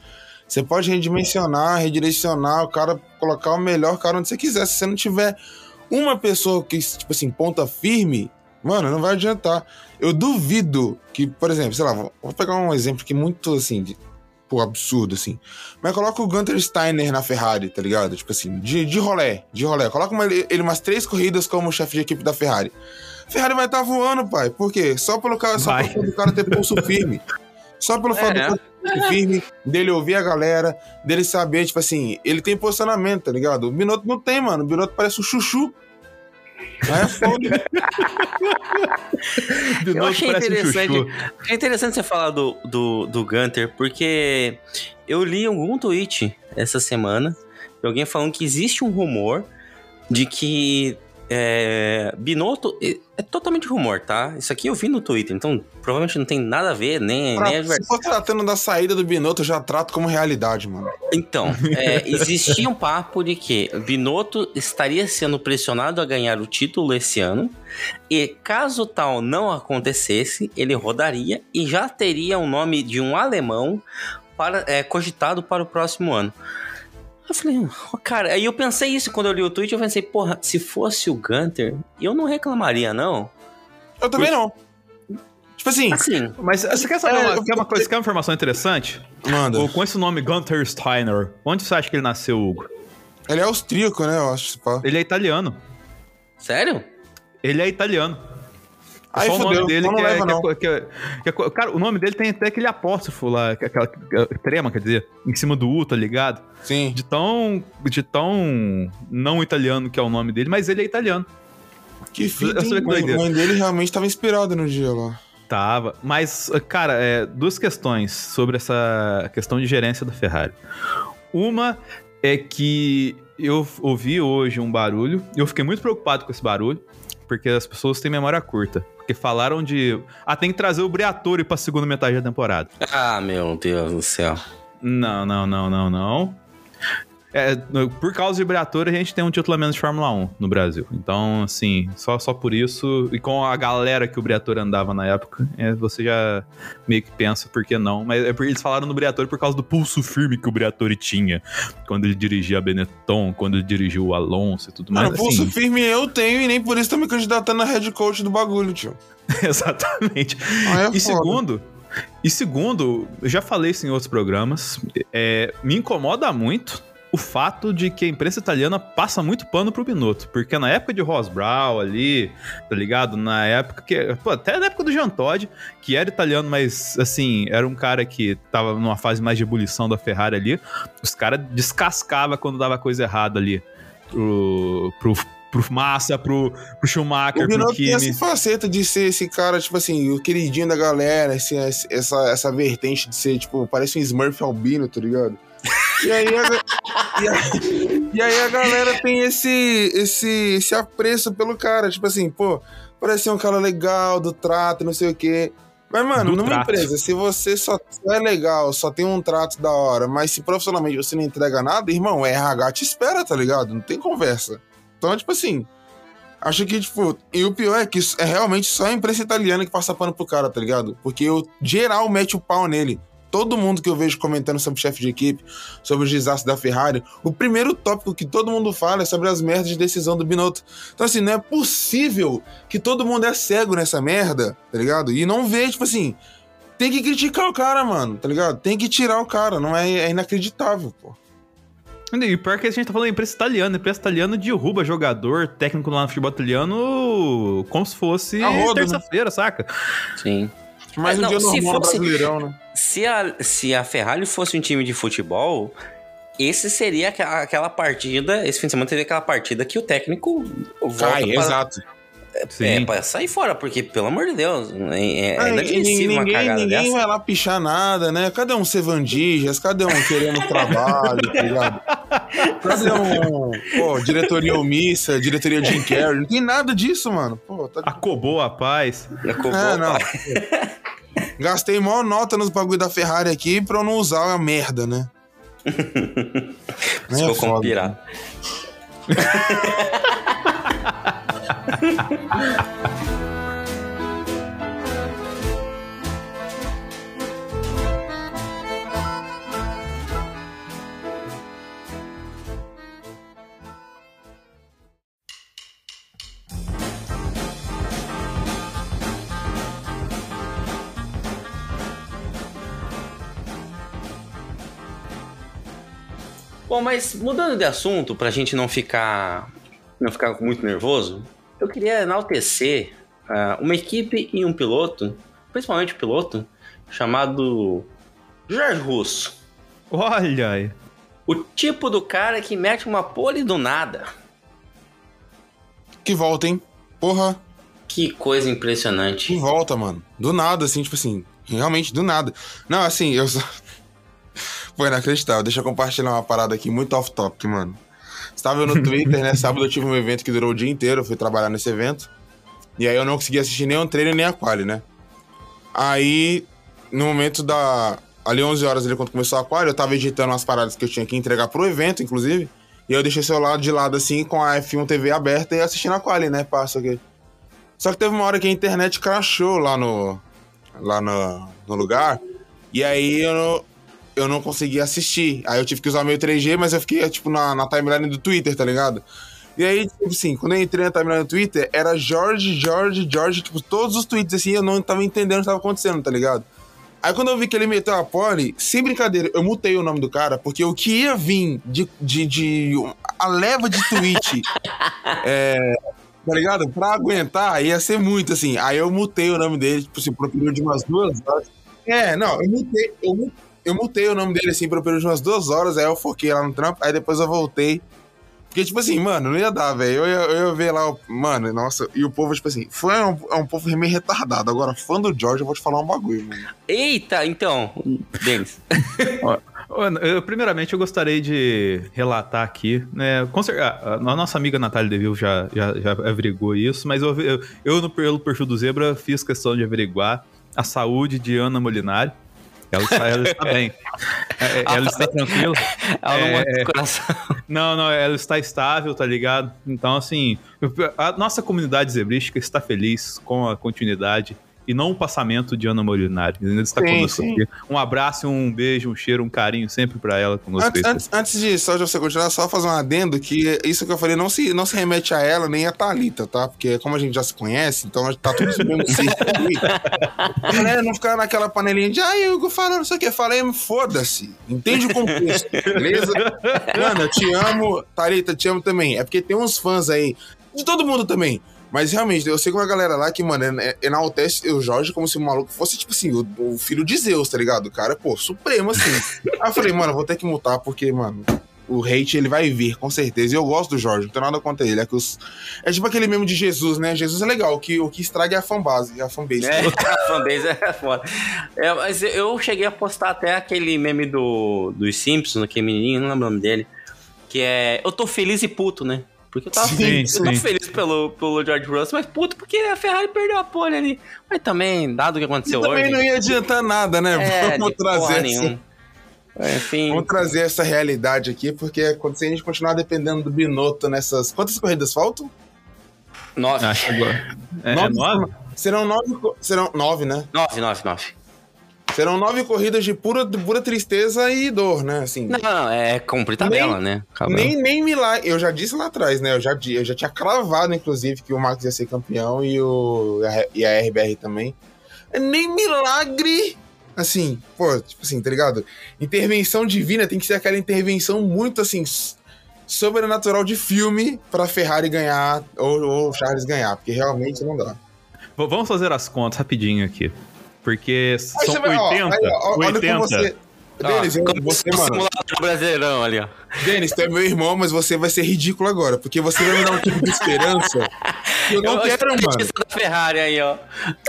Você pode redimensionar, redirecionar, o cara colocar o melhor cara onde você quiser. Se você não tiver uma pessoa que, tipo assim, ponta firme, mano, não vai adiantar. Eu duvido que, por exemplo, sei lá, vou pegar um exemplo que muito, assim, pô, absurdo, assim. Mas coloca o Gunter Steiner na Ferrari, tá ligado? Tipo assim, de, de rolé, de rolé. Coloca uma- ele umas três corridas como chefe de equipe da Ferrari. A Ferrari vai estar voando, pai. Por quê? Só pelo cara, só pelo cara ter pulso firme. Só pelo fato É. do pulso firme, dele ouvir a galera, dele saber, tipo assim, ele tem posicionamento, tá ligado? O Binotto não tem, mano. O Binotto parece um chuchu. É foda. Eu achei um interessante. É interessante você falar do, do, do Gunter, porque eu li algum tweet essa semana de alguém falando que existe um rumor de que é, Binotto. É, é totalmente rumor, tá? Isso aqui eu vi no Twitter, então provavelmente não tem nada a ver, nem, Pra- nem se for tratando da saída do Binotto, eu já trato como realidade, mano. Então, é, existia um papo de que Binotto estaria sendo pressionado a ganhar o título esse ano, e caso tal não acontecesse, ele rodaria e já teria o nome de um alemão para, é, cogitado para o próximo ano. Eu falei, "Oh, cara, aí eu pensei isso quando eu li o tweet, eu pensei, porra, se fosse o Gunter, eu não reclamaria, não. Eu também não. Tipo assim, Assim, Mas você quer saber É, uma, eu- quer uma coisa, quer uma informação interessante? manda. Ou com esse nome Gunter Steiner, onde você acha que ele nasceu, Hugo? Ele é austríaco, né? Eu acho. pá. Ele é italiano. sério? Ele é italiano. Aí só o nome dele que é, leva, que é que é- que é co- Cara, o nome dele tem até aquele apóstrofo lá, que é aquela é, trema, quer dizer, em cima do U, tá ligado? Sim. De tão, de tão não italiano que é o nome dele, mas ele é italiano. Que fita, Essa que Mãe, doideira. mãe dele realmente tava inspirada no dia lá. Tava. Mas, cara, é, duas questões sobre essa questão de gerência da Ferrari. Uma é que eu ouvi hoje um barulho, e eu fiquei muito preocupado com esse barulho, porque as pessoas têm memória curta. Porque falaram de. Ah, tem que trazer o Briatore pra segunda metade da temporada. Ah, meu Deus do céu. Não, não, não, não, não. É, por causa de Briatore, a gente tem um título a menos de Fórmula 1 no Brasil. Então, assim, só, só por isso, e com a galera que o Briatore andava na época, é, você já meio que pensa por que não. Mas é porque eles falaram no Briatore por causa do pulso firme que o Briatore tinha. Quando ele dirigia a Benetton, quando ele dirigiu o Alonso e tudo mais. Mano, pulso assim, firme eu tenho e nem por isso tô me candidatando a head coach do bagulho, tio. Exatamente. Ah, é e foda. segundo, e segundo, eu já falei isso em outros programas, é, me incomoda muito o fato de que a imprensa italiana passa muito pano pro Binotto, porque na época de Ross Brown ali, tá ligado? Na época que, pô, até na época do Jean Todt, que era italiano, mas assim, era um cara que tava numa fase mais de ebulição da Ferrari ali, os caras descascava quando dava coisa errada ali pro, pro, pro Massa, pro, pro Schumacher, O pro Binotto tem Kimi. essa faceta de ser esse cara, tipo assim, o queridinho da galera, esse, essa, essa vertente de ser, tipo, parece um Smurf albino, tá ligado? E aí, a, e, aí, e aí a galera tem esse, esse, esse apreço pelo cara, tipo assim, pô, parece ser um cara legal, do trato, não sei o quê. Mas, mano, Do numa trato. empresa, se você só é legal, só tem um trato da hora, mas se profissionalmente você não entrega nada, irmão, é RH te espera, tá ligado? Não tem conversa. Então, tipo assim, acho que, tipo, e o pior é que é realmente só a imprensa italiana que passa pano pro cara, tá ligado? Porque o geral mete o pau nele. Todo mundo que eu vejo comentando sobre o chefe de equipe, sobre os desastres da Ferrari, o primeiro tópico que todo mundo fala é sobre as merdas de decisão do Binotto. Então, assim, não é possível que todo mundo é cego nessa merda, tá ligado? E não vê, tipo assim, tem que criticar o cara, mano, tá ligado? Tem que tirar o cara, não é, é inacreditável, pô. E pior que a gente tá falando da imprensa italiana. A imprensa italiana derruba jogador, técnico lá no futebol italiano, como se fosse né? terça-feira, saca? Sim. Mas É, um não, dia se normal fosse- brasileirão, né? Se a, se a Ferrari fosse um time de futebol, esse seria aquela, aquela partida. Esse fim de semana seria aquela partida que o técnico volta Cai, exato. É, pra sair fora, porque, pelo amor de Deus, é, é e- inadmissível e uma ninguém, cagada ninguém dessa. vai lá pichar nada, né? Cadê um Sevandijas? Cadê um querendo trabalho, tá ligado? Cadê um, pô, diretoria omissa, diretoria Jim Carrey? Não tem nada disso, mano. Pô, tá... Acobou a paz. Acabou, É, não. pai. Gastei maior nota nos bagulho da Ferrari aqui pra eu não usar a merda, né? Ficou como foda. pirata. Bom, mas mudando de assunto, pra gente não ficar não ficar muito nervoso, eu queria enaltecer ah, uma equipe e um piloto, principalmente o piloto, chamado Jorge Russo. Olha aí. O tipo do cara que mete uma pole do nada. Que volta, hein? Porra, Que coisa que impressionante. volta, mano. Do nada, assim, tipo assim. Realmente, do nada. Não, assim, eu só. Foi inacreditável. Deixa eu compartilhar uma parada aqui muito off-topic, mano. Eu no Twitter, né? Sábado eu tive um evento que durou o dia inteiro. Eu fui trabalhar nesse evento. E aí eu não consegui assistir nem o treino nem a quali, né? Aí, no momento da. Ali 11 horas, ali, quando começou a quali, eu tava editando umas paradas que eu tinha que entregar pro evento, inclusive. E eu deixei o celular de lado, assim, com a F1 TV aberta e assistindo a quali, né? Passa aqui. Só que teve uma hora que a internet crashou lá no. lá no, no lugar. E aí eu eu não consegui assistir. Aí eu tive que usar meu 3G, mas eu fiquei, tipo, na, na timeline do Twitter, tá ligado? E aí, tipo assim, quando eu entrei na timeline do Twitter, era Jorge, Jorge, Jorge, tipo, todos os tweets assim, eu não tava entendendo o que tava acontecendo, tá ligado? Aí quando eu vi que ele meteu a pole, sem brincadeira, eu mutei o nome do cara, porque o que ia vir de, de, de a leva de tweet, é, tá ligado? Pra aguentar, ia ser muito, assim. Aí eu mutei o nome dele, tipo assim, por um período de umas duas horas. É, não, eu mutei, eu, mu- eu mutei o nome dele, assim, por período de umas duas horas, aí eu foquei lá no trampo, aí depois eu voltei. Porque, tipo assim, mano, não ia dar, velho. Eu, ia- eu ia ver lá, mano, nossa, e o povo, tipo assim, foi um, é um povo meio retardado. Agora, fã do George, eu vou te falar um bagulho, mano. Eita, então, Denis. Mano, eu, primeiramente, eu gostaria de relatar aqui, né? Com cer- a, a nossa amiga Natália Deville já, já, já averigou isso, mas eu, eu, eu, no, pelo perfil do Zebra, fiz questão de averiguar a saúde de Ana Molinari. Ela está, ela está bem. É, é, ela está tranquila. Ela não É, é. coração. Não, não, ela está estável, tá ligado? Então, assim, a nossa comunidade zebrística está feliz com a continuidade e não o passamento de Ana Molinari. Ainda está Sim, conosco sim. aqui. Um abraço, um beijo, um cheiro, um carinho sempre pra ela conosco. Antes, antes, antes de só de você continuar, só fazer um adendo que isso que eu falei não se, não se remete a ela nem a Thalita, tá? Porque como a gente já se conhece, então tá tudo no mesmo galera não ficar naquela panelinha de ai, Hugo falando não sei o que. Falei, foda-se. Entende o contexto, beleza? Eu te amo. Thalita, te amo também. É porque tem uns fãs aí, de todo mundo também. Mas realmente, eu sei que uma galera lá que, mano, en- enaltece o Jorge como se o maluco fosse, tipo assim, o, o filho de Zeus, tá ligado? O cara, pô, supremo, assim. Aí eu falei, mano, vou ter que mutar, porque, mano, o hate ele vai vir, com certeza. E eu gosto do Jorge, não tenho nada contra ele. É, que os... é tipo aquele mesmo de Jesus, né? Jesus é legal, o que, o que estraga é a fanbase. A fanbase. É, a fanbase é foda. É, mas eu cheguei a postar até aquele meme do, dos Simpsons, aquele menininho, não lembro o nome dele, que é Eu tô feliz e puto, né? Porque eu tava Sim, feliz, eu sim. tô feliz pelo, pelo George Russell, mas puto porque a Ferrari perdeu a pole ali. Mas também, dado o que aconteceu também hoje... não ia adiantar nada, né? É, Vamos trazer essa. Enfim, Vamos trazer essa realidade aqui, porque quando se a gente continuar dependendo do Binotto nessas. Quantas corridas faltam? nove. Acho agora. É, é Nove? nove? Serão nove. Serão nove, né? Nove, nove, nove. Serão nove corridas de pura, de pura tristeza e dor, né? Assim. Não, não, é cumprir tabela, Nem- né? Nem, nem milagre. Eu já disse lá atrás, né? Eu já, eu já tinha cravado, inclusive, que o Max ia ser campeão e, o, e a RBR também. É Nem milagre. Assim, pô, tipo assim, tá ligado? Intervenção divina tem que ser aquela intervenção muito assim. Sobrenatural de filme pra Ferrari ganhar ou, ou Charles ganhar, porque realmente não dá. Vamos fazer as contas rapidinho aqui. Porque Aí são vai, ó, 80. aí, ó, olha 80. Ó, Denis, eu- você, mano. brasileirão ali, ó. Denis, tu é meu irmão, mas você vai ser ridículo agora, porque você vai me dar um tipo de esperança que eu não Eu- quero, mano. da Ferrari aí, ó.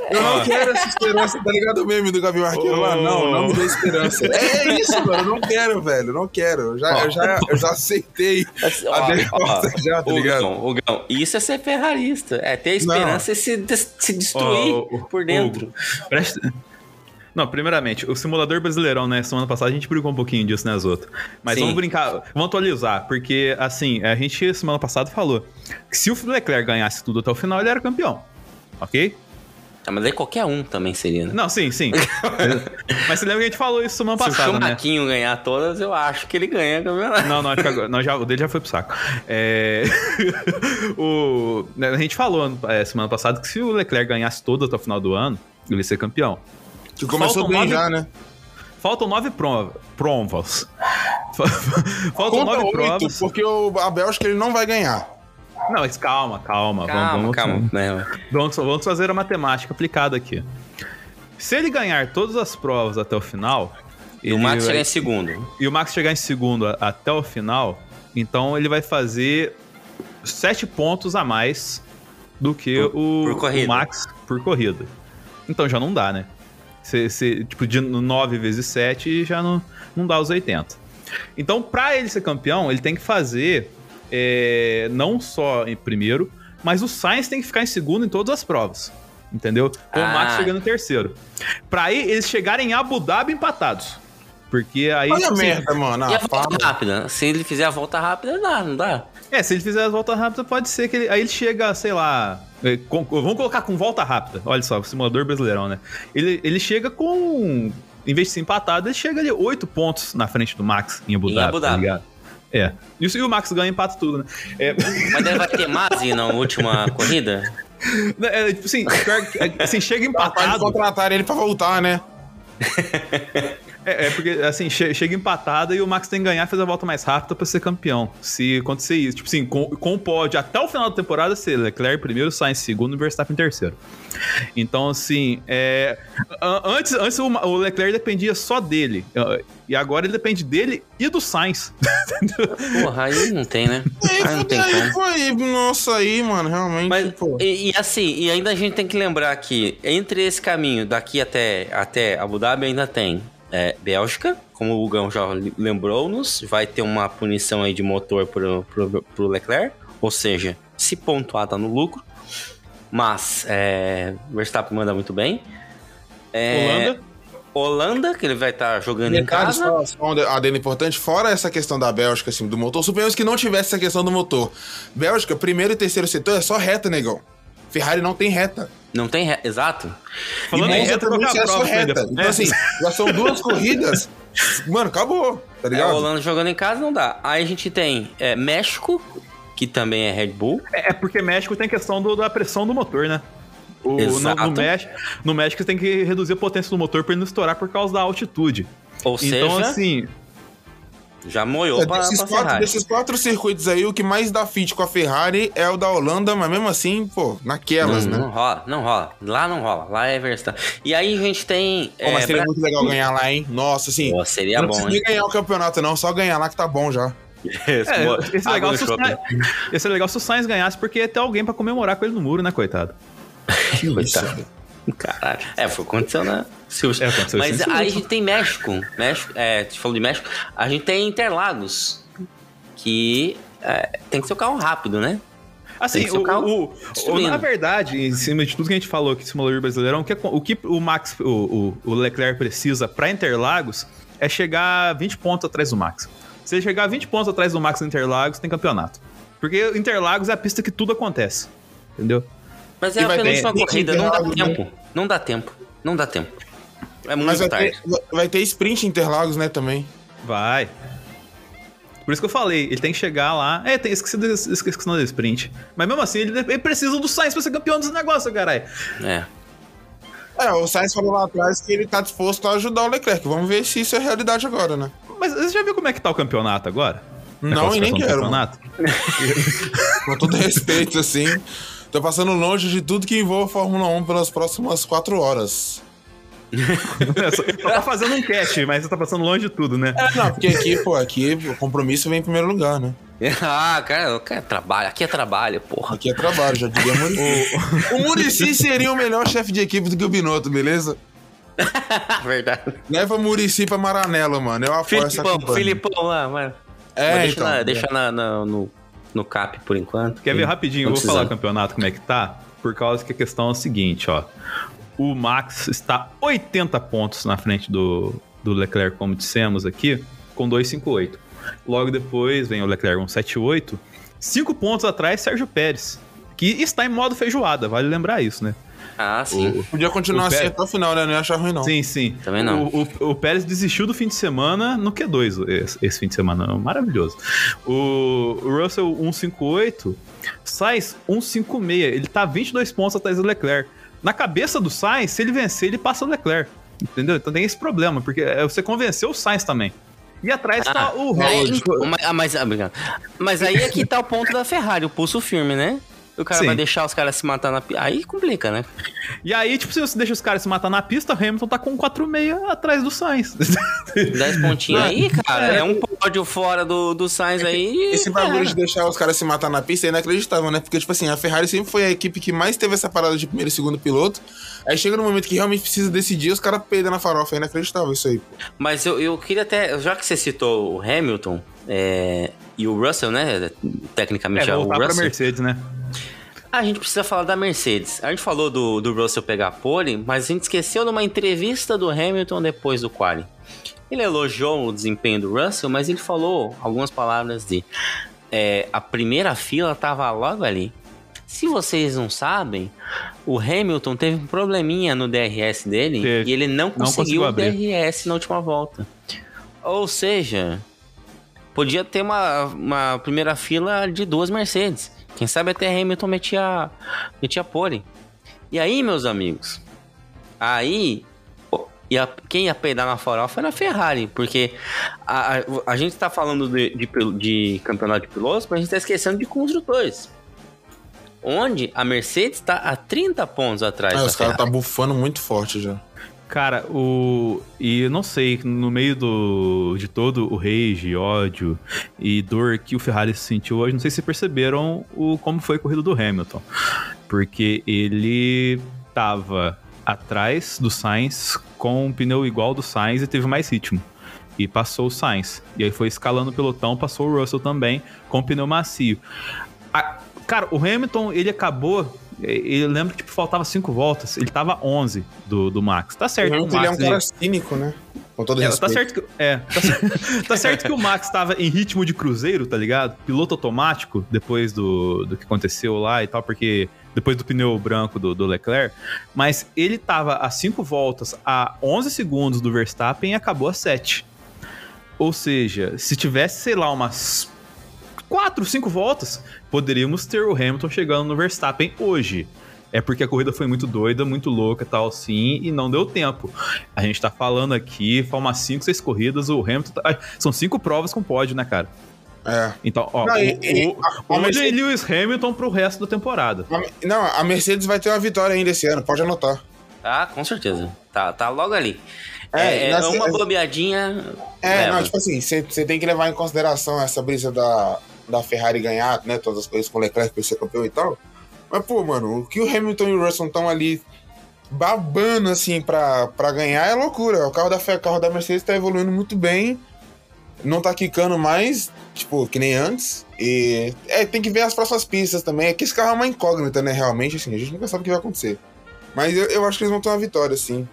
Eu não quero essa esperança, tá ligado o meme do Gavião Arqueiro lá? Não, não me dê esperança. É, é isso, mano, eu não quero, velho, não quero. Eu já, eu já, eu já aceitei Assim, a derrota já, tá o ligado? Gão, Gão, isso é ser ferrarista. É ter esperança e se, se destruir por dentro. o- presta- Não, primeiramente, o simulador brasileirão, né? Semana passada a gente brincou um pouquinho disso, né, Zoto? Mas Sim. vamos brincar, vamos atualizar, porque, assim, a gente semana passada falou que se o Leclerc ganhasse tudo até o final, ele era campeão. Ok? Ah, mas aí qualquer um também seria, né? Não, sim, sim. Mas você lembra que a gente falou isso semana Se o passada, né? Ganhar todas, eu acho que ele ganha campeonato. Não, não, acho que agora, não, já, o dele já foi pro saco. É, o, né, a gente falou é, semana passada que se o Leclerc ganhasse todo até o final do ano, ele ia ser campeão. Que começou Faltam bem nove- já, né? Faltam nove prova- provas. Faltam Conta nove oito, provas. porque o, a Bélgica ele não vai ganhar. Não, mas calma, calma. Calma, vamos, calma. vamos, né? vamos, vamos fazer a matemática aplicada aqui. Se ele ganhar todas as provas até o final. E o Max vai- chegar em segundo. e o Max chegar em segundo até o final, então ele vai fazer sete pontos a mais do que Por- o, por o Max por corrida. Então já não dá, né? Tipo, de 9 vezes 7 já não, não dá os 80. Então, pra ele ser campeão, ele tem que fazer é, não só em primeiro, mas o Sainz tem que ficar em segundo em todas as provas. Entendeu? Com o Max Ah. chegando em terceiro. Pra aí eles chegarem em Abu Dhabi empatados. Porque aí. Olha a merda, mano. E a Ah, volta para. rápida? Se ele fizer a volta rápida, dá, não dá? É, se ele fizer as voltas rápidas, pode ser que ele. Aí ele chega, sei lá. é, com- vamos colocar com volta rápida. Olha só, o simulador brasileirão, né? Ele, ele chega com. Em vez de ser empatado, ele chega ali 8 pontos na frente do Max em Abu Em Dhabi. Abu tá Dhabi. ligado? É. Isso, e o Max ganha empata tudo, né? É, Mas daí vai ter Mazzi na última corrida? é, tipo assim, é, assim, chega empatado. contratar ele pra voltar, né? É, é porque, assim, che- chega empatada e o Max tem que ganhar e fazer a volta mais rápida pra ser campeão. Se acontecer isso. Tipo assim, com, com o pódio até o final da temporada ser Leclerc primeiro, Sainz segundo e Verstappen terceiro. Então, assim, é, antes, antes o, Leclerc dependia só dele. E agora ele depende dele e do Sainz. Porra, aí não tem, né? Aí não tem Aí foi, nossa, aí, mano, realmente, Mas, pô. e, e assim, e ainda a gente tem que lembrar que entre esse caminho daqui até, até Abu Dhabi ainda tem é, Bélgica, como o Gão já lembrou-nos, vai ter uma punição aí de motor pro, pro, pro Leclerc, ou seja, se pontuar tá no lucro, mas é, Verstappen manda muito bem. É, Holanda. Holanda, que ele vai estar jogando em Detalhe, casa. só, só um adendo importante, fora essa questão da Bélgica, assim, do motor, suponhamos que não tivesse essa questão do motor. Bélgica, primeiro e terceiro setor é só reta, negão. Ferrari não tem reta. Não tem. re- Exato. Falando e em Monza reta, também que é é reta. ainda? Então, É. assim, já são duas corridas. Mano, acabou, tá É, ligado? a Holanda jogando em casa não dá. Aí a gente tem é, México, que também é Red Bull. É é porque México tem questão do- da pressão do motor, né? O- no, Exato. no, México, no México tem que reduzir a potência do motor pra ele não estourar por causa da altitude. Ou então, seja, assim, já moiou É, pra, desses, pra quatro, Ferrari. desses quatro circuitos aí, o que mais dá fit com a Ferrari é o da Holanda, mas mesmo assim, pô, naquelas, não, né? não rola, não rola. Lá não rola. Lá é Verstappen. E aí a gente tem. Pô, mas é, seria Bra- muito legal ganhar lá, hein? Nossa, assim. Pô, seria não bom, hein? nem ganhar o campeonato, não, só ganhar lá que tá bom já. É, esse, é legal se o Sainz, esse é legal se o Sainz ganhasse, porque ia ter alguém pra comemorar com ele no muro, né, coitado? Coitado. Caralho. É, foi aconteceu na Silverstone. É, aconteceu Mas aí a gente tem México. México, é, te falou de México. A gente tem Interlagos. Que é, tem que ser o carro rápido, né? Assim, o, o o- na verdade, em cima de tudo que a gente falou aqui do simulador brasileirão, o que, o que o Max, o, o- o Leclerc precisa pra Interlagos é chegar 20 pontos atrás do Max. Se ele chegar 20 pontos atrás do Max em Interlagos, tem campeonato. Porque Interlagos é a pista que tudo acontece. Entendeu? Mas é a vai ter- penúltima tem corrida, não dá né? tempo. Não dá tempo. Não dá tempo. É muito Mas vai tarde. ter, vai ter sprint em Interlagos, né, também. Vai. Por isso que eu falei, ele tem que chegar lá. É, tem, esqueci, do- esqueci do sprint. Mas mesmo assim, ele, ele precisa do Sainz pra ser campeão desse negócio, caralho. É. É, o Sainz falou lá atrás que ele tá disposto a ajudar o Leclerc. Vamos ver se isso é realidade agora, né? Mas você já viu como é que tá o campeonato agora? Na Não, e nem quero. Com todo respeito, assim. Tô passando longe de tudo que envolve a Fórmula 1 pelas próximas quatro horas. Só tá fazendo um catch, mas você tá passando longe de tudo, né? É, não, porque aqui, pô, aqui o compromisso vem em primeiro lugar, né? Ah, cara, cara, trabalho. Aqui é trabalho, porra. Aqui é trabalho, já diria o Murici. o Murici seria o melhor chefe de equipe do que o Binotto, beleza? Verdade. Leva Murici pra Maranello, mano. Eu apoio essa Filipão, campanha. Filipão lá, mano. É, deixa então. na- deixa na- na- no, no cap por enquanto. Quer ver rapidinho? Eu vou falar o campeonato como é que tá, por causa que a questão é a seguinte, ó. O Max está 80 pontos na frente do, do Leclerc, como dissemos aqui, com 2,58. Logo depois vem o Leclerc com 7,8. 5 pontos atrás, Sérgio Pérez, que está em modo feijoada, vale lembrar isso, né? Ah, sim. Podia continuar O assim Pé- até o final, né? Não ia achar ruim, não. Sim, sim. Também não. O, o- o Pérez desistiu do fim de semana no Q2, esse, esse fim de semana. Maravilhoso. O, o Russell 158, Sainz 156. Ele tá 22 pontos atrás do Leclerc. Na cabeça do Sainz, se ele vencer, ele passa o Leclerc. Entendeu? Então tem esse problema, porque é, você convenceu o Sainz também. E atrás tá o É, Russell. então, mas, ah, mas, ah, obrigado. mas aí é que tá o ponto da Ferrari, o pulso firme, né? O cara Sim. vai deixar os caras se matar na pista. Aí complica, né? E aí, tipo, se você deixa os caras se matar na pista, o Hamilton tá com 4,6 atrás do Sainz. 10 pontinhos aí, cara. É um pódio fora do, do Sainz aí. Esse bagulho é. de deixar os caras se matar na pista é inacreditável, né? Porque, tipo assim, a Ferrari sempre foi a equipe que mais teve essa parada de primeiro e segundo piloto. Aí chega no momento que realmente precisa decidir, os caras peidam na farofa. É inacreditável isso aí. pô. Mas eu, eu queria até. Já que você citou o Hamilton é, e o Russell, né? É, Tecnicamente é, o voltar pra Russell. Mercedes, né? A gente precisa falar da Mercedes. A gente falou do, do Russell pegar pole, mas a gente esqueceu numa entrevista do Hamilton depois do quali. Ele elogiou o desempenho do Russell, mas ele falou algumas palavras de é, a primeira fila tava logo ali. Se vocês não sabem, o Hamilton teve um probleminha no DRS dele Teve. e ele não Não conseguiu conseguiu o. DRS na última volta. Ou seja, podia ter uma, uma primeira fila de duas Mercedes. Quem sabe até Hamilton metia, metia pole. E aí, meus amigos, aí ia, quem ia peidar na farofa era a Ferrari, porque a, a, a gente tá falando de, de, de campeonato de pilotos, mas a gente tá esquecendo de construtores. Onde a Mercedes tá a 30 pontos atrás É, da os caras tá bufando muito forte já. Cara, o. E eu não sei, no meio do, de todo o rage, ódio e dor que o Ferrari sentiu hoje, não sei se perceberam o, como foi a corrida do Hamilton. Porque ele tava atrás do Sainz com um pneu igual do Sainz e teve mais ritmo. E passou o Sainz. E aí foi escalando o pelotão, passou o Russell também com pneu macio. A- cara, o Hamilton, ele acabou. Eu lembro que tipo, faltava cinco voltas. Ele tava 11 do, do Max. Tá certo. Que o Hamilton ele é um Max, cara cínico, né? Com todo é, respeito. tá certo que, é, tá, tá certo que o Max tava em ritmo de cruzeiro, tá ligado? Piloto automático, depois do, do que aconteceu lá e tal, porque depois do pneu branco do, do Leclerc, mas ele tava a 5 voltas a 11 segundos do Verstappen e acabou a 7. Ou seja, se tivesse, sei lá, umas 4, 5 voltas, poderíamos ter o Hamilton chegando no Verstappen hoje. É porque a corrida foi muito doida, muito louca e tal, sim, e não deu tempo. A gente tá falando aqui, foi umas 5, 6 corridas, o Hamilton. tá- São cinco provas com pódio, né, cara? É. Então, ó, Não, o, e- e- o, a- a Mercedes- Lewis Hamilton pro resto da temporada. A- Não, a Mercedes vai ter uma vitória ainda esse ano, pode anotar. Ah, com certeza. Tá, tá logo ali. É, é, nasce- uma bobeadinha. É, leva. não, tipo assim, você tem que levar em consideração essa brisa da, da Ferrari ganhar, né? Todas as coisas com o Leclerc pra ser campeão e tal. Mas, pô, mano, o que o Hamilton e o Russell estão ali babando, assim, pra, pra ganhar é loucura. O carro da, o carro da Mercedes tá evoluindo muito bem. Não tá quicando mais, tipo, que nem antes. E é, tem que ver as próximas pistas também. É que esse carro é uma incógnita, né? Realmente, assim, a gente nunca sabe o que vai acontecer. Mas eu, eu acho que eles vão ter uma vitória, sim.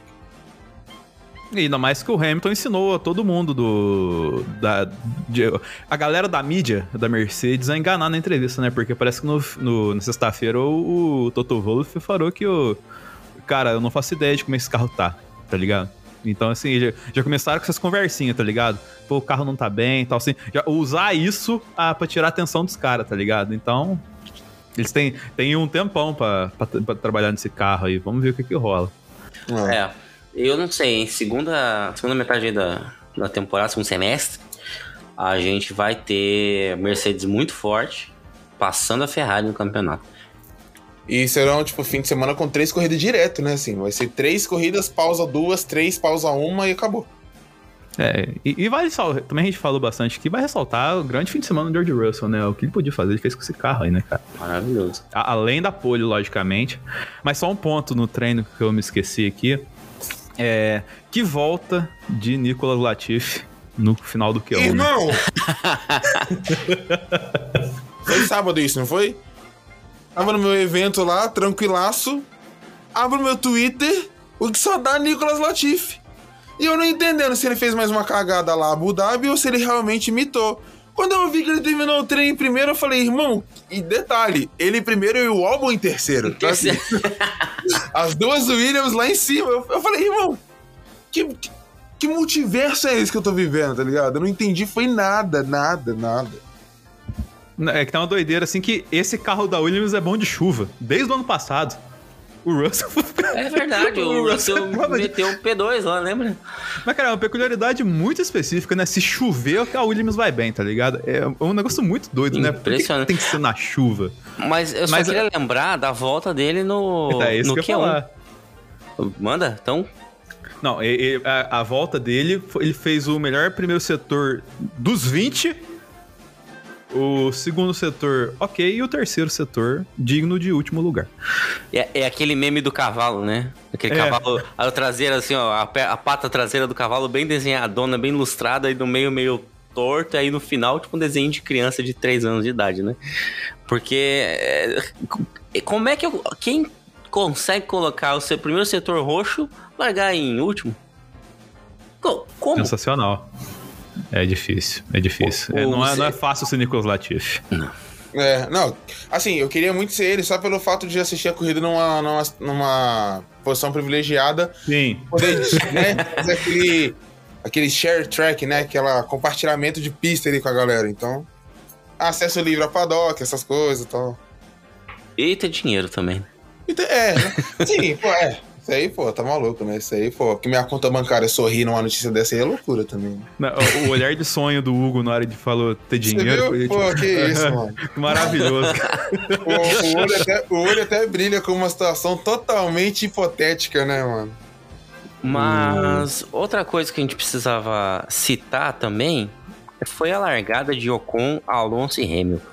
E ainda mais que o Hamilton ensinou a todo mundo do. Da, de- a galera da mídia da Mercedes a enganar na entrevista, né? Porque parece que no, no- na sexta-feira o, o Toto Wolff falou que o. Cara, eu não faço ideia de como esse carro tá, tá ligado? Então, assim, já, já começaram com essas conversinhas, tá ligado? Pô, o carro não tá bem e tal, assim. Já usar isso ah, pra tirar a atenção dos caras, tá ligado? Então. Eles têm, têm um tempão pra, pra, pra trabalhar nesse carro aí. Vamos ver o que que rola. É. Eu não sei, em segunda, segunda metade aí da, da temporada, segundo semestre, a gente vai ter Mercedes muito forte, passando a Ferrari no campeonato. E serão, tipo, fim de semana com três corridas direto, né? Assim, vai ser três corridas, pausa duas, três, pausa uma e acabou. É, e, e vale também a gente falou bastante que vai ressaltar o grande fim de semana do George Russell, né? O que ele podia fazer, ele fez com esse carro aí, né, cara? Maravilhoso. A- além da pole, logicamente. Mas só um ponto no treino que eu me esqueci aqui. É. Que volta de Nicolas Latifi no final do Q1. né? Irmão! foi sábado isso, não foi? Tava no meu evento lá, tranquilaço. Abro meu Twitter, o que só dá Nicolas Latifi. E eu não entendendo se ele fez mais uma cagada lá Abu Dhabi ou se ele realmente imitou. Quando eu vi que ele terminou o treino em primeiro, eu falei, irmão, e detalhe, ele em primeiro e o álbum em terceiro. Então, assim, as duas Williams lá em cima. Eu, eu falei, irmão, que, que, que multiverso é esse que eu tô vivendo, tá ligado? Eu não entendi, foi nada, nada, nada. É que tá uma doideira assim que esse carro da Williams é bom de chuva. Desde o ano passado. O Russell. É verdade, o Russell meteu o P2 lá, lembra? Mas, cara, é uma peculiaridade muito específica, né? Se chover, a Williams vai bem, tá ligado? É um negócio muito doido, né? Que que Impressionante. tem que ser na chuva? Mas eu só Mas- queria lembrar da volta dele no, é isso no que eu ia Q1. falar. Manda, então. Não, e- e a, a volta dele, ele fez o melhor primeiro setor dos 20, o segundo setor ok, e o terceiro setor digno de último lugar. É, é aquele meme do cavalo, né? Aquele É. cavalo, a traseira assim, ó, a, a pata traseira do cavalo bem desenhadona, bem lustrada, e no meio meio torto, aí no final, tipo um desenho de criança de 3 anos de idade, né? Porque é, como é que eu, quem consegue colocar o seu primeiro setor roxo, largar em último? Co- Como? Sensacional. É difícil, é difícil. O- É, não, é, não é fácil ser Nicolas Latifi. É, não, assim, eu queria muito ser ele só pelo fato de assistir a corrida numa, numa, numa posição privilegiada. Sim. Poder, né, fazer aquele, aquele share track, né, aquela compartilhamento de pista ali com a galera. Então, acesso livre a paddock, essas coisas e tal. E ter dinheiro também. Então, é, né? sim, pô, é. Isso aí, pô, tá maluco, né? Isso aí, pô, que minha conta bancária sorrir numa notícia dessa aí é loucura também. Não, O, olhar de sonho do Hugo na hora de falou ter dinheiro. Viu? Pô, tipo, que isso, mano. Maravilhoso. cara. O, o olho até, o olho até brilha com uma situação totalmente hipotética, né, mano? Mas outra coisa que a gente precisava citar também foi a largada de Ocon, Alonso e Hamilton.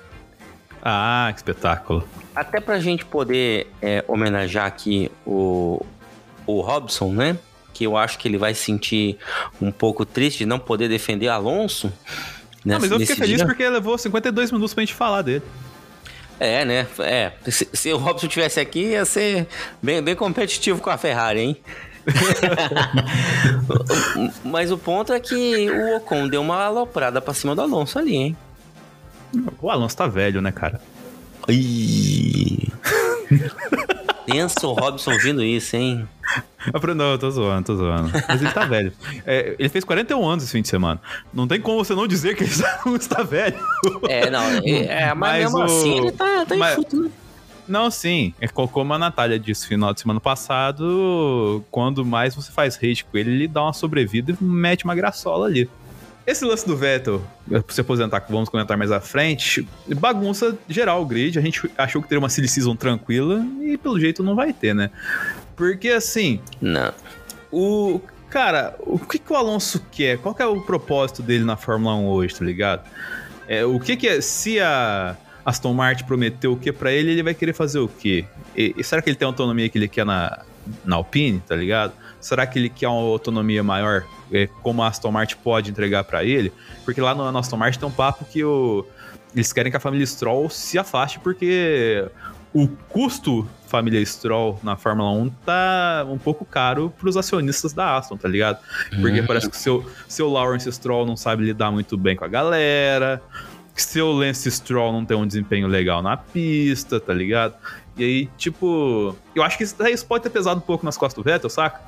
Ah, que espetáculo. Até pra gente poder é, homenagear aqui o, o Robson, né? Que eu acho que ele vai se sentir um pouco triste de não poder defender Alonso. Não, mas eu fiquei feliz dia. porque levou 52 minutos pra gente falar dele. É, né? É. Se, se o Robson tivesse aqui, ia ser bem, bem competitivo com a Ferrari, hein? Mas o ponto é que o Ocon deu uma aloprada pra cima do Alonso ali, hein? O Alonso tá velho, né, cara? Ih. Pensa o Robson vindo isso, hein? Não, eu tô zoando, tô zoando. Mas ele tá velho. É, ele fez 41 anos esse fim de semana. Não tem como você não dizer que ele está velho. É, não. É, é, mas, Mas mesmo o- assim ele tá, tá mas- enxuto, né? Não, sim. É co- como a Natália disse no final de semana passado, quando mais você faz hate com ele, ele dá uma sobrevida e mete uma graçola ali. Esse lance do Vettel, pra se aposentar, que vamos comentar mais à frente, bagunça geral o grid. A gente achou que teria uma silly season tranquila e pelo jeito não vai ter, né? Porque assim, Não. o cara, o que, que o Alonso quer? Qual que é o propósito dele na Fórmula 1 hoje, tá ligado? É, o que que é. Se a Aston Martin prometeu o que para ele, ele vai querer fazer o quê? E, será que ele tem a autonomia que ele quer na, na Alpine, tá ligado? Será que ele quer uma autonomia maior, é, como a Aston Martin pode entregar para ele? Porque lá no, no Aston Martin tem um papo que o, eles querem que a família Stroll se afaste porque o custo família Stroll na Fórmula 1 tá um pouco caro pros acionistas da Aston, tá ligado? Porque uhum. parece que seu, seu Lawrence Stroll não sabe lidar muito bem com a galera, que seu Lance Stroll não tem um desempenho legal na pista, tá ligado? E aí, tipo, eu acho que isso, isso pode ter pesado um pouco nas costas do Vettel, saca?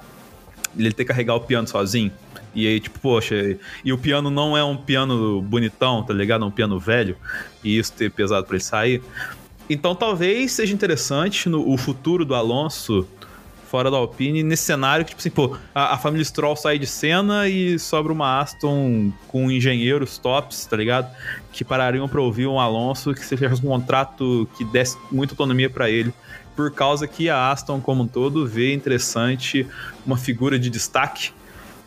Ele ter que carregar o piano sozinho. E aí, tipo, poxa, e o piano não é um piano bonitão, tá ligado? É um piano velho. E isso ter pesado pra ele sair. Então talvez seja interessante no, o futuro do Alonso fora da Alpine nesse cenário que, tipo assim, pô, a, a, família Stroll sai de cena e sobra uma Aston com engenheiros tops, tá ligado? Que parariam pra ouvir um Alonso que seja um contrato que desse muita autonomia para ele, por causa que a Aston como um todo vê interessante uma figura de destaque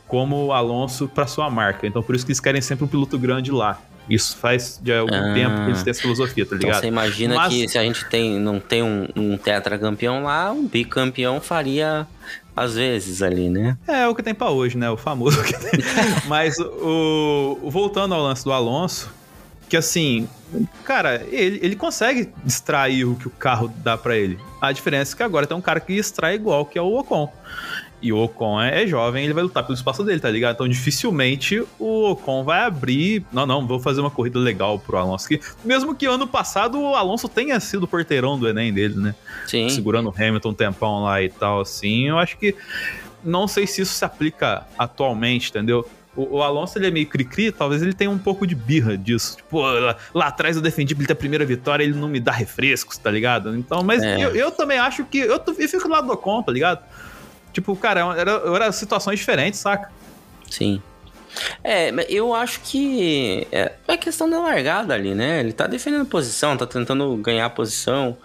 como o Alonso para sua marca. Então por isso que eles querem sempre um piloto grande lá. Isso faz de algum ah, tempo que eles têm essa filosofia, tá então ligado? Então você imagina Mas... que se a gente tem, não tem um, um tetracampeão lá, um bicampeão faria às vezes ali, né? É, o que tem para hoje, né? O famoso que tem. Mas o, o, voltando ao lance do Alonso, que assim, cara, ele, ele consegue extrair o que o carro dá para ele. A diferença é que agora tem um cara que extrai igual, que é o Ocon. E o Ocon é, é, jovem, ele vai lutar pelo espaço dele, tá ligado? Então dificilmente o Ocon vai abrir. Não, não, vou fazer uma corrida legal pro Alonso. Que, mesmo que ano passado o Alonso tenha sido o porteirão do Enem dele, né? Sim. Segurando o Hamilton um tempão lá e tal, assim. Eu acho que. Não sei se isso se aplica atualmente, entendeu? O, o, Alonso ele é meio cri-cri, talvez ele tenha um pouco de birra disso. Tipo, lá, lá atrás eu defendi pra ele ter a primeira vitória, ele não me dá refrescos, tá ligado? Então, mas é. eu, eu, também acho que. Eu, eu fico do lado do Ocon, tá ligado? Tipo, cara, era, era situações diferentes, saca? Sim. É, eu acho que é, é questão da largada ali, né? Ele tá defendendo posição, tá tentando ganhar posição.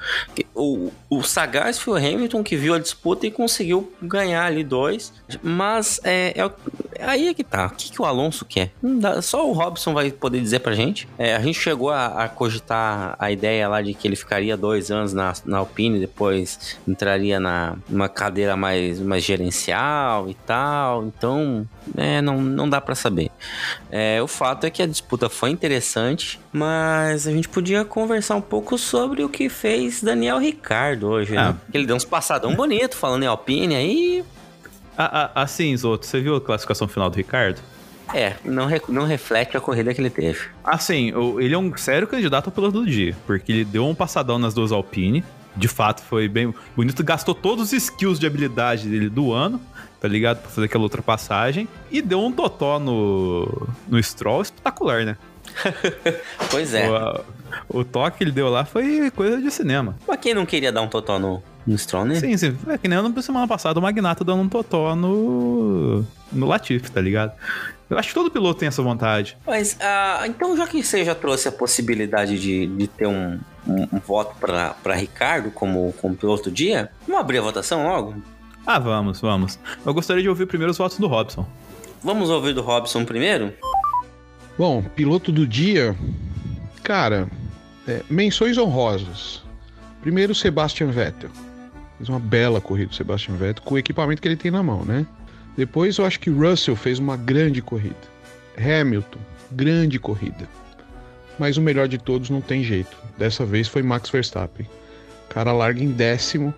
O, o sagaz foi o Hamilton que viu a disputa e conseguiu ganhar ali dois. Mas é, é, aí é que tá. O que, que o Alonso quer? Dá, só o Robson vai poder dizer pra gente. É, a gente chegou a, a, cogitar a ideia lá de que ele ficaria dois anos na, na Alpine, depois entraria na uma cadeira mais, mais gerencial e tal. Então, é, não, não dá para saber. É, o fato é que a disputa foi interessante, mas a gente podia conversar um pouco sobre o que fez Daniel Ricardo hoje, né? ah. né? Ele deu uns passadão bonito falando em Alpine aí. Ah, ah, assim, Zoto, você viu a classificação final do Ricardo? É, não, re, não reflete a corrida que ele teve. Assim, ele é um sério candidato ao piloto do dia, porque ele deu um passadão nas duas Alpine. De fato, foi bem bonito. Gastou todos os skills de habilidade dele do ano tá ligado? Pra fazer aquela ultrapassagem. E deu um totó no, no Stroll espetacular, né? pois é. O, o, toque que ele deu lá foi coisa de cinema. Mas quem não queria dar um totó no, no Stroll, né? Sim, sim. É que nem na semana passada o Magnata dando um totó no, no Latifi, tá ligado? Eu acho que todo piloto tem essa vontade. Mas, uh, então, já que você já trouxe a possibilidade de, de ter um, um, um voto para Ricardo como, como piloto do dia, vamos abrir a votação logo? Ah, vamos, vamos. Eu gostaria de ouvir primeiro os votos do Robson. Vamos ouvir do Robson primeiro? Bom, piloto do dia. Cara, é, menções honrosas. Primeiro, Sebastian Vettel. Fez uma bela corrida, Sebastian Vettel, com o equipamento que ele tem na mão, né? Depois, eu acho que Russell fez uma grande corrida. Hamilton, grande corrida. Mas o melhor de todos não tem jeito. Dessa vez foi Max Verstappen. O cara larga em décimo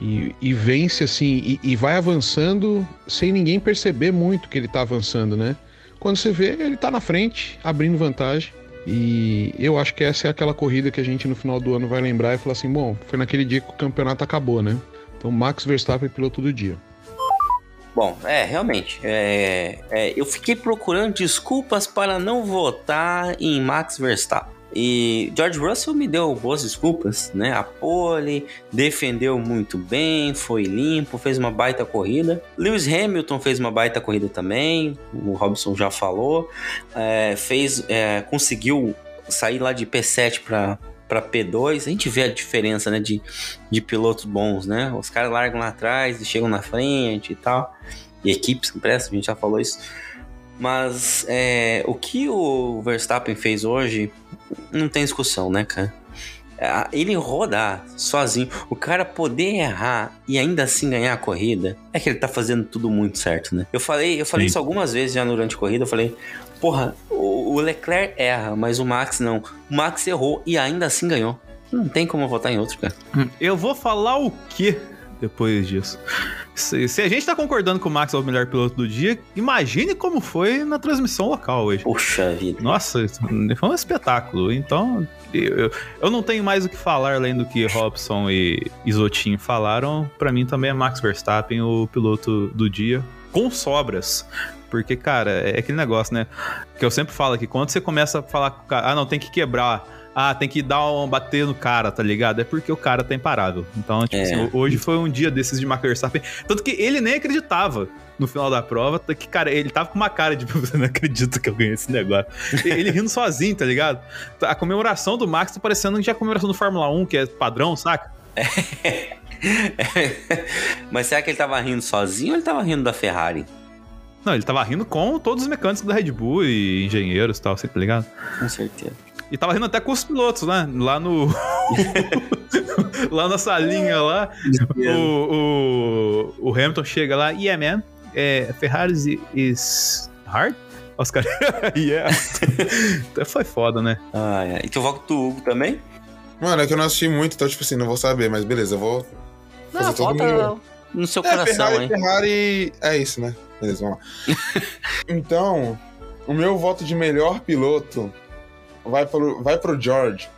e, e vence assim, e, e, vai avançando sem ninguém perceber muito que ele tá avançando, né? Quando você vê, ele tá na frente, abrindo vantagem. E eu acho que essa é aquela corrida que a gente no final do ano vai lembrar e falar assim: bom, foi naquele dia que o campeonato acabou, né? Então, Max Verstappen piloto do dia. Bom, é, realmente. É, é, eu fiquei procurando desculpas para não votar em Max Verstappen. E George Russell me deu boas desculpas, né? A pole, defendeu muito bem, foi limpo, fez uma baita corrida. Lewis Hamilton fez uma baita corrida também, o Robson já falou. É, fez, é, conseguiu sair lá de P7 para pra P2, a gente vê a diferença, né, de, de pilotos bons, né? Os caras largam lá atrás e chegam na frente e tal. E equipes que prestam, a gente já falou isso. Mas é, o que o Verstappen fez hoje não tem discussão, né, cara? É, Ele rodar sozinho, o cara poder errar e ainda assim ganhar a corrida, é que ele tá fazendo tudo muito certo, né? Eu falei, eu falei Sim. isso algumas vezes já durante a corrida, eu falei, porra, o, o Leclerc erra, mas o Max não. O Max errou e ainda assim ganhou. Não tem como votar em outro, cara. Eu vou falar o quê depois disso? Se, se a gente tá concordando que o Max é o melhor piloto do dia, imagine como foi na transmissão local hoje. Puxa vida. Nossa, foi um espetáculo. Então, eu, eu não tenho mais o que falar além do que Robson e Isotinho falaram. Pra mim também é Max Verstappen o piloto do dia, com sobras. Porque, cara, é aquele negócio, né? Que eu sempre falo que quando você começa a falar com o cara, ah, não, tem que quebrar. Ah, tem que dar um bater no cara, tá ligado? É porque o cara tá imparável. Então, tipo É. assim, hoje foi um dia desses de Max Verstappen. Tanto que ele nem acreditava no final da prova, que, cara, ele tava com uma cara de você não acredita que eu ganhei esse negócio. Ele rindo sozinho, tá ligado? A comemoração do Max tá parecendo que já é a comemoração do Fórmula 1, que é padrão, saca? Mas será que ele tava rindo sozinho ou ele tava rindo da Ferrari? Não, ele tava rindo com todos os mecânicos da Red Bull e engenheiros e tal, assim, tá ligado? Com certeza. E tava rindo até com os pilotos, né? Lá no. lá na salinha lá. O, o, o Hamilton chega lá, yeah, man. É, Ferrari is hard? Os caras. yeah. Então Foi foda, né? Ah, é. E tu voto do Hugo também? Mano, é que eu não assisti muito, então, tipo assim, não vou saber, mas beleza, eu vou. Não, Fazer todo vota mundo. no seu É, coração, Ferrari, hein? Ferrari. É isso, né? Beleza, vamos lá. então, o meu voto de melhor piloto vai pro, vai pro George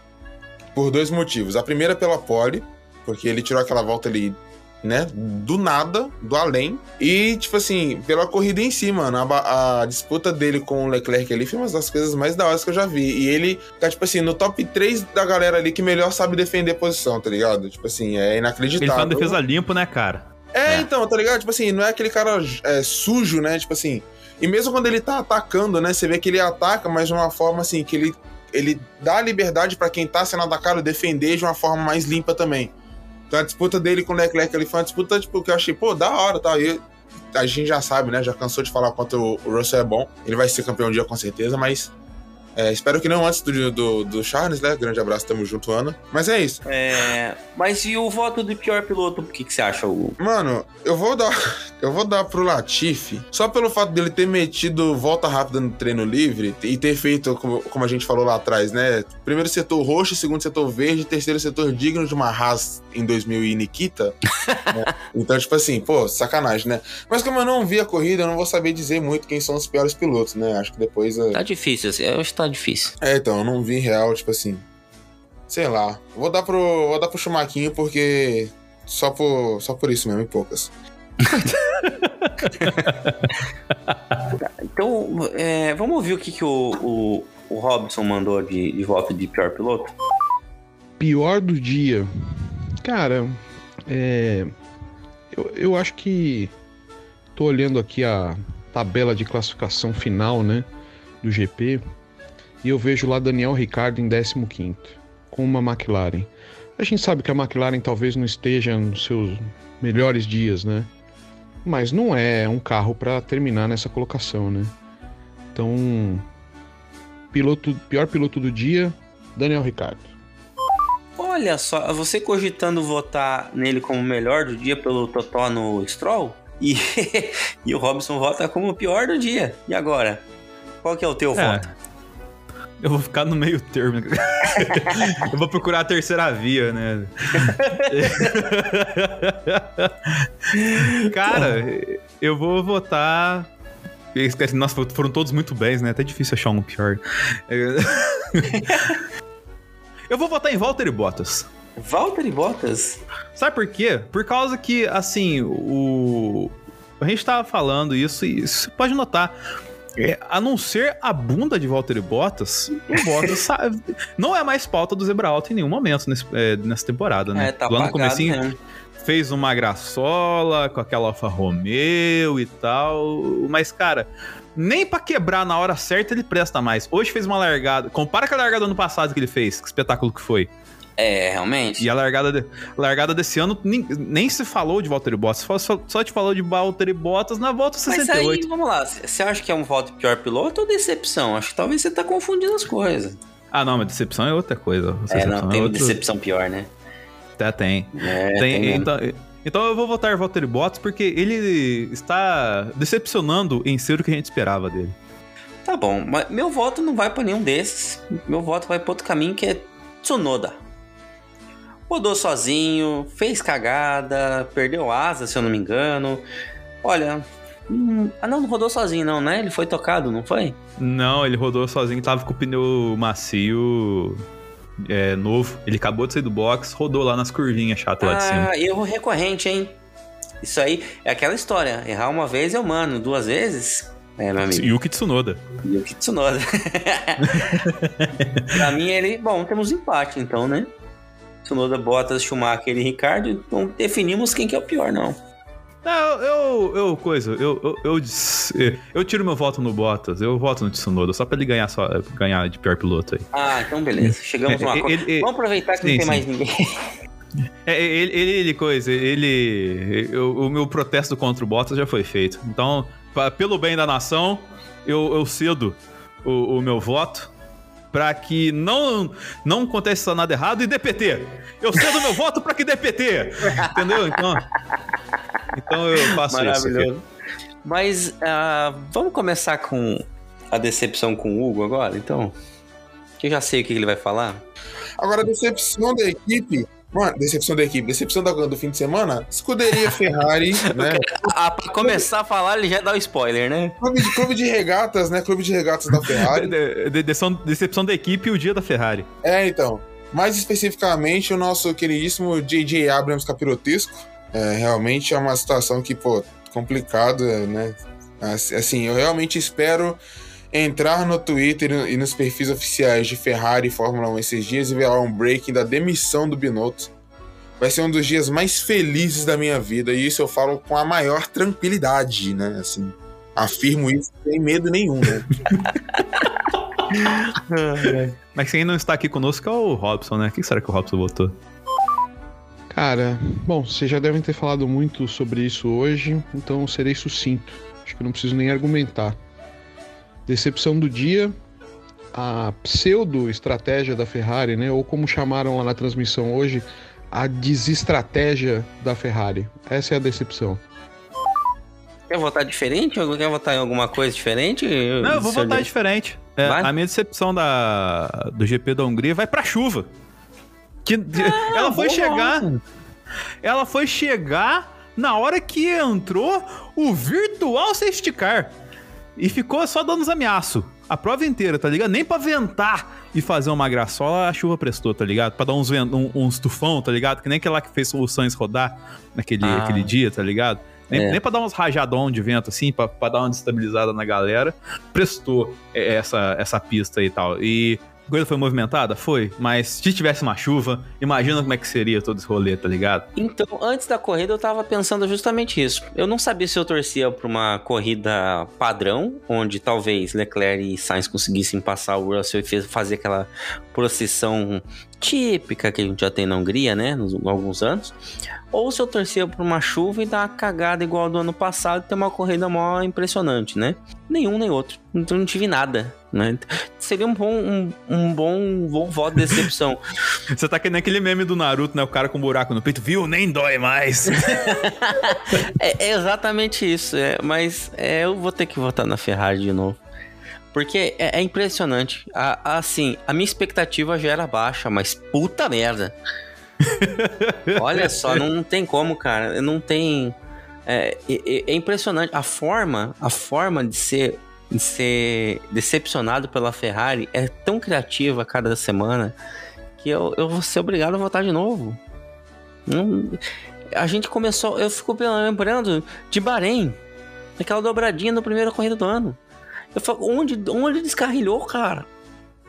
por dois motivos. A primeira pela pole, porque ele tirou aquela volta ali, né? Do nada, do além. E, tipo assim, pela corrida em si, mano. A, a disputa dele com o Leclerc ali foi uma das coisas mais da hora que eu já vi. E ele tá, tipo assim, no top 3 da galera ali que melhor sabe defender posição, tá ligado? Tipo assim, é inacreditável. Ele uma defesa limpo, né, cara? É, É. então, tá ligado? Tipo assim, não é aquele cara é, sujo, né? Tipo assim. E mesmo quando ele tá atacando, né? Você vê que ele ataca, mas de uma forma assim, que ele, ele dá liberdade pra quem tá sendo atacado defender de uma forma mais limpa também. Então a disputa dele com o Leclerc ali foi uma disputa, tipo, que eu achei, pô, da hora, tá? E a gente já sabe, né? Já cansou de falar quanto o Russell é bom. Ele vai ser campeão um dia com certeza, mas. É, espero que não antes do, do, do Charles, né? Grande abraço, tamo junto, Ana. Mas é isso. É, mas e o voto do pior piloto? O que, que você acha, Hugo? Mano, eu vou dar. Eu vou dar pro Latifi só pelo fato dele ter metido volta rápida no treino livre e ter feito, como, como a gente falou lá atrás, né? Primeiro setor roxo, segundo setor verde, terceiro setor digno de uma Haas em 2000 e Nikita. né? Então, tipo assim, pô, sacanagem, né? Mas como eu não vi a corrida, eu não vou saber dizer muito quem são os piores pilotos, né? Acho que depois. é- Tá difícil, assim, eu acho que tá difícil. É, então, eu não vi real, tipo assim. Sei lá. Vou dar pro. Vou dar pro Chumaquinho porque. Só por, só por isso mesmo, em poucas. Então, é, vamos ouvir o que, que o, o, o Robson mandou de, de voto de pior piloto? Pior do dia. Cara, é. Eu, eu acho que. Tô olhando aqui a tabela de classificação final, né? Do GP. E eu vejo lá Daniel Ricciardo em 15, com uma McLaren. A gente sabe que a McLaren talvez não esteja nos seus melhores dias, né? Mas não é um carro para terminar nessa colocação, né? Então, piloto, pior piloto do dia, Daniel Ricciardo. Olha só, você cogitando votar nele como o melhor do dia pelo Totó no Stroll? E, e o Robson vota como o pior do dia. E agora? Qual que é o teu É. voto? Eu vou ficar no meio termo. eu vou procurar a terceira via, né? Cara, eu vou votar. Nossa, foram todos muito bens, né? Até difícil achar um pior. Eu vou votar em Walter e Bottas. Valtteri Bottas? Sabe por quê? Por causa que, assim, o. A gente tava falando isso e você pode notar. é, a não ser a bunda de Walter Bottas, o Bottas sabe, não é mais pauta do Zebra Alto em nenhum momento nesse- é, nessa temporada, né? É, tá Lá no comecinho fez uma graçola com aquela Alfa Romeo e tal. Mas, cara, nem pra quebrar na hora certa ele presta mais. Hoje fez uma largada. Compara com a largada do ano passado que ele fez. Que espetáculo que foi. É, realmente. E a largada, de- largada desse ano nem, nem se falou de Valtteri Bottas. Só, só, te falou de Valtteri Bottas na volta Mas 68. aí, vamos lá. Você acha que é um voto pior piloto ou decepção? Acho que talvez você tá confundindo as coisas. Ah, não, mas decepção é outra coisa. É, Decepção não, tem outro- decepção pior, né? Até tem. É, Tem- tem então, então eu vou votar Valtteri Bottas porque ele está decepcionando em ser o que a gente esperava dele. Tá bom, mas meu voto não vai pra nenhum desses. Meu voto vai pra outro caminho que é Tsunoda. Rodou sozinho, fez cagada, perdeu asa, se eu não me engano. Olha. hum, ah, não, não rodou sozinho, não, né? Ele foi tocado, não foi? Não, ele rodou sozinho, tava com o pneu macio é, novo. Ele acabou de sair do box, rodou lá nas curvinhas chato lá de cima. Ah, erro recorrente, hein? Isso aí é aquela história. Errar uma vez é humano, duas vezes. É, meu amigo. Yuki Tsunoda. Yuki Tsunoda. pra mim, ele. Bom, temos empate então, né? Tsunoda, Bottas, Schumacher e Ricardo. Então definimos quem que é o pior, não. Não, eu, eu, coisa, eu, eu, eu, dis- eu tiro meu voto no Bottas, eu voto no Tsunoda, só pra ele ganhar, só, ganhar de pior piloto aí. Ah, então beleza. Chegamos É, numa ele- ele- Vamos aproveitar que sim, não tem sim. mais ninguém. É, ele, ele, ele, coisa, ele. eu- o meu protesto contra o Bottas já foi feito. Então, pa- pelo bem da nação, eu, eu cedo o, o meu voto pra que não, não aconteça nada errado e DPT. Eu cedo meu voto pra que DPT. Entendeu? Então, então eu faço isso. Maravilhoso. Mas ah, vamos começar com a decepção com o Hugo agora, então? Que eu já sei o que ele vai falar. Agora, a decepção da equipe. Mano, decepção da equipe, decepção da, do fim de semana, escuderia Ferrari, né? Ah, pra começar a falar, ele já dá o spoiler, né? Clube de, clube de regatas, né? Clube de regatas da Ferrari. De- de- decepção, decepção da equipe e o dia da Ferrari. É, então. Mais especificamente, o nosso queridíssimo J.J. Abrams capirotesco. É, realmente é uma situação que, pô, complicada, né? Assim, eu realmente espero entrar no Twitter e nos perfis oficiais de Ferrari e Fórmula 1 esses dias e ver lá um breaking da demissão do Binotto. Vai ser um dos dias mais felizes da minha vida e isso eu falo com a maior tranquilidade, né? Assim, afirmo isso sem medo nenhum, né? Mas quem não está aqui conosco é o Robson, né? Que será que o Robson votou? Cara, bom, vocês já devem ter falado muito sobre isso hoje, então eu serei sucinto. Acho que não preciso nem argumentar. Decepção do dia, a pseudo-estratégia da Ferrari, né? Ou como chamaram lá na transmissão hoje, a desestratégia da Ferrari. Essa é a decepção. Quer votar diferente? Ou quer votar em alguma coisa diferente? Não, eu vou votar diferente. É, a minha decepção da, do GP da Hungria vai pra chuva. Que, ela foi chegar. voto. Ela foi chegar na hora que entrou o virtual safety car. E ficou só dando os ameaços. A prova inteira, tá ligado? Nem pra ventar e fazer uma graçola, a chuva prestou, tá ligado? Pra dar uns, um, uns tufão, tá ligado? Que nem aquela que fez o Sainz rodar naquele Ah. aquele dia, tá ligado? Nem, É. nem pra dar uns rajadão de vento, assim, pra, pra dar uma destabilizada na galera. Prestou é, essa, essa pista e tal. E a coisa foi movimentada? Foi. Mas se tivesse uma chuva, imagina como é que seria todo esse rolê, tá ligado? Então, antes da corrida, eu tava pensando justamente isso. Eu não sabia se eu torcia pra uma corrida padrão, onde talvez Leclerc e Sainz conseguissem passar o Russell e fazer aquela procissão típica que a gente já tem na Hungria, né? Nos alguns anos. Ou se eu torcia pra uma chuva e dar uma cagada igual do ano passado e ter uma corrida mó impressionante, né? Nenhum nem outro. Então não tive nada, né? Seria um bom, um, um bom, bom voto de decepção. Você tá que nem aquele meme do Naruto, né? O cara com um buraco no peito, viu? Nem dói mais. É, é exatamente isso, é, mas é, eu vou ter que votar na Ferrari de novo. Porque é, é impressionante. A- assim, a minha expectativa já era baixa, mas puta merda. Olha só, não tem como, cara. Não tem. É, é- é impressionante. A forma, a forma de ser, de ser decepcionado pela Ferrari é tão criativa a cada semana que eu, eu vou ser obrigado a votar de novo. Não, a gente começou, eu fico lembrando de Bahrein, aquela dobradinha na primeira corrida do ano. Eu falo, onde, onde descarrilhou, cara?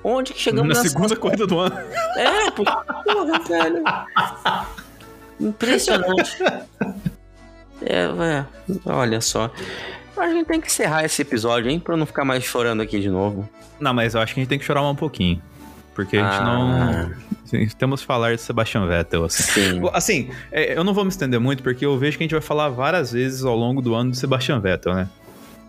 Onde que chegamos Na segunda corrida do ano. É, porra, velho. Impressionante. É, é, olha só. A gente tem que encerrar esse episódio, hein? Pra não ficar mais chorando aqui de novo. Não, mas eu acho que a gente tem que chorar um pouquinho. Porque a gente Ah. não. Temos que falar de Sebastian Vettel, assim. Sim. Assim, é, eu não vou me estender muito, porque eu vejo que a gente vai falar várias vezes ao longo do ano de Sebastian Vettel, né?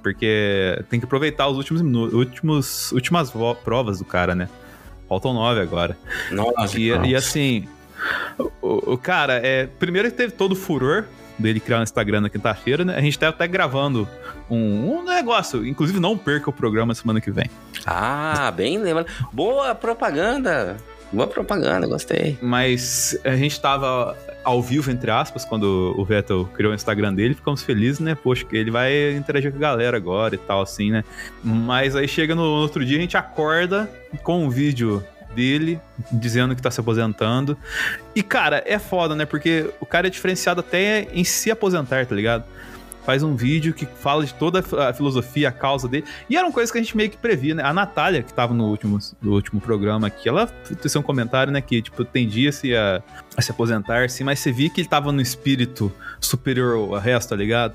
Porque tem que aproveitar os últimos minutos, últimos, últimas provas do cara, né? Faltam nove agora. Nossa, E, nossa. e assim, o, o cara, é, primeiro que teve todo o furor dele criar no Instagram na quinta-feira, né? A gente tá até gravando um, um negócio. Inclusive, não perca o programa semana que vem. Ah, bem lembrado. Boa propaganda. Boa propaganda, gostei. Mas a gente tava ao vivo, entre aspas, quando o Vettel criou o Instagram dele, ficamos felizes, né? Poxa, que ele vai interagir com a galera agora e tal, assim, né? Mas aí chega no outro dia, a gente acorda com um vídeo dele dizendo que tá se aposentando. E, cara, é foda, né? Porque o cara é diferenciado até em se aposentar, tá ligado? Faz um vídeo que fala de toda a filosofia, a causa dele. E eram coisas que a gente meio que previa, né? A Natália, que tava no último, no último programa aqui, ela fez um comentário, né? Que, tipo, tendia-se a, a se aposentar, assim, mas você via que ele tava no espírito superior ao resto, tá ligado?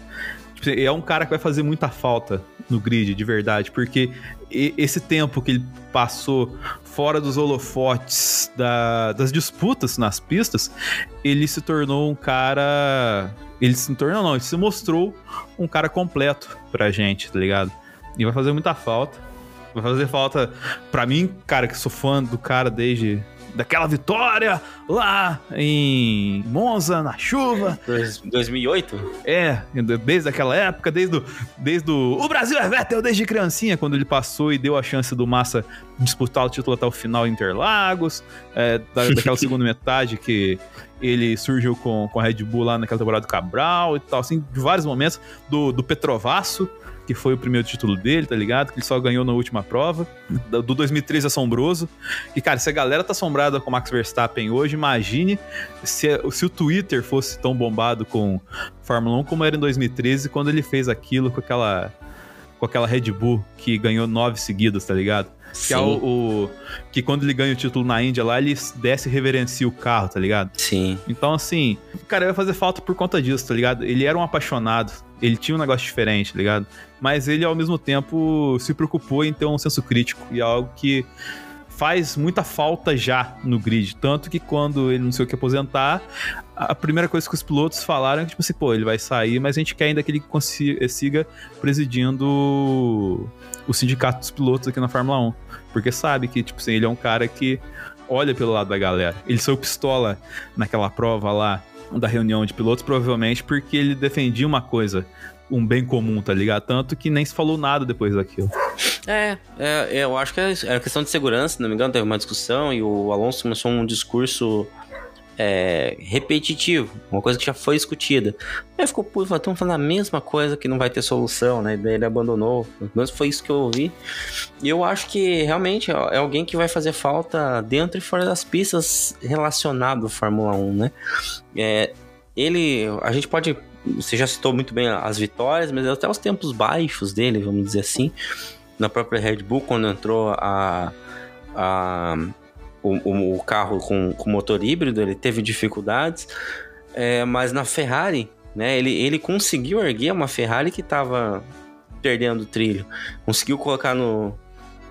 Tipo, é um cara que vai fazer muita falta no grid, de verdade, porque esse tempo que ele passou fora dos holofotes da- das disputas nas pistas, ele se tornou um cara. Ele se tornou, não, ele se mostrou um cara completo pra gente, tá ligado? E vai fazer muita falta. Vai fazer falta pra mim, cara, que sou fã do cara desde daquela vitória lá em Monza, na chuva. Dois- 2008? É, desde aquela época, desde o, desde o, o Brasil é Vettel desde criancinha, quando ele passou e deu a chance do Massa disputar o título até o final em Interlagos, é, da- daquela segunda metade que ele surgiu com, com a Red Bull lá naquela temporada do Cabral e tal, assim, de vários momentos, do, do Petrovasso, que foi o primeiro título dele, tá ligado? Que ele só ganhou na última prova, do do 2013 assombroso, e cara, se a galera tá assombrada com o Max Verstappen hoje, imagine se, se o Twitter fosse tão bombado com Fórmula 1 como era em 2013, quando ele fez aquilo com aquela com aquela Red Bull que ganhou nove seguidas, tá ligado? Que é o, o- que quando ele ganha o título na Índia lá, ele desce e reverencia o carro, tá ligado? Sim. Então, assim, cara, vai fazer falta por conta disso, tá ligado? Ele era um apaixonado, ele tinha um negócio diferente, tá ligado? Mas ele, ao mesmo tempo, se preocupou em ter um senso crítico, e algo que faz muita falta já no grid. Tanto que quando ele não sei o que aposentar, a primeira coisa que os pilotos falaram é que, tipo assim, pô, ele vai sair, mas a gente quer ainda que ele consiga, siga presidindo o sindicato dos pilotos aqui na Fórmula 1. Porque sabe que, tipo assim, ele é um cara que olha pelo lado da galera. Ele saiu pistola naquela prova lá da reunião de pilotos, provavelmente porque ele defendia uma coisa, um bem comum, tá ligado? Tanto que nem se falou nada depois daquilo. É, é, eu acho que era questão de segurança, se não me engano, teve uma discussão e o Alonso começou um discurso é, repetitivo, uma coisa que já foi discutida. Aí ficou puto, falou, estão falando a mesma coisa que não vai ter solução, né? Daí ele abandonou. Pelo menos foi isso que eu ouvi. E eu acho que realmente é alguém que vai fazer falta dentro e fora das pistas relacionado à Fórmula 1, né? É, ele, a gente pode. Você já citou muito bem as vitórias, mas até os tempos baixos dele, vamos dizer assim na própria Red Bull, quando entrou a, a, o, o- carro com, com motor híbrido, ele teve dificuldades, é, mas na Ferrari, né, ele, ele conseguiu erguer uma Ferrari que estava perdendo o trilho, conseguiu colocar no,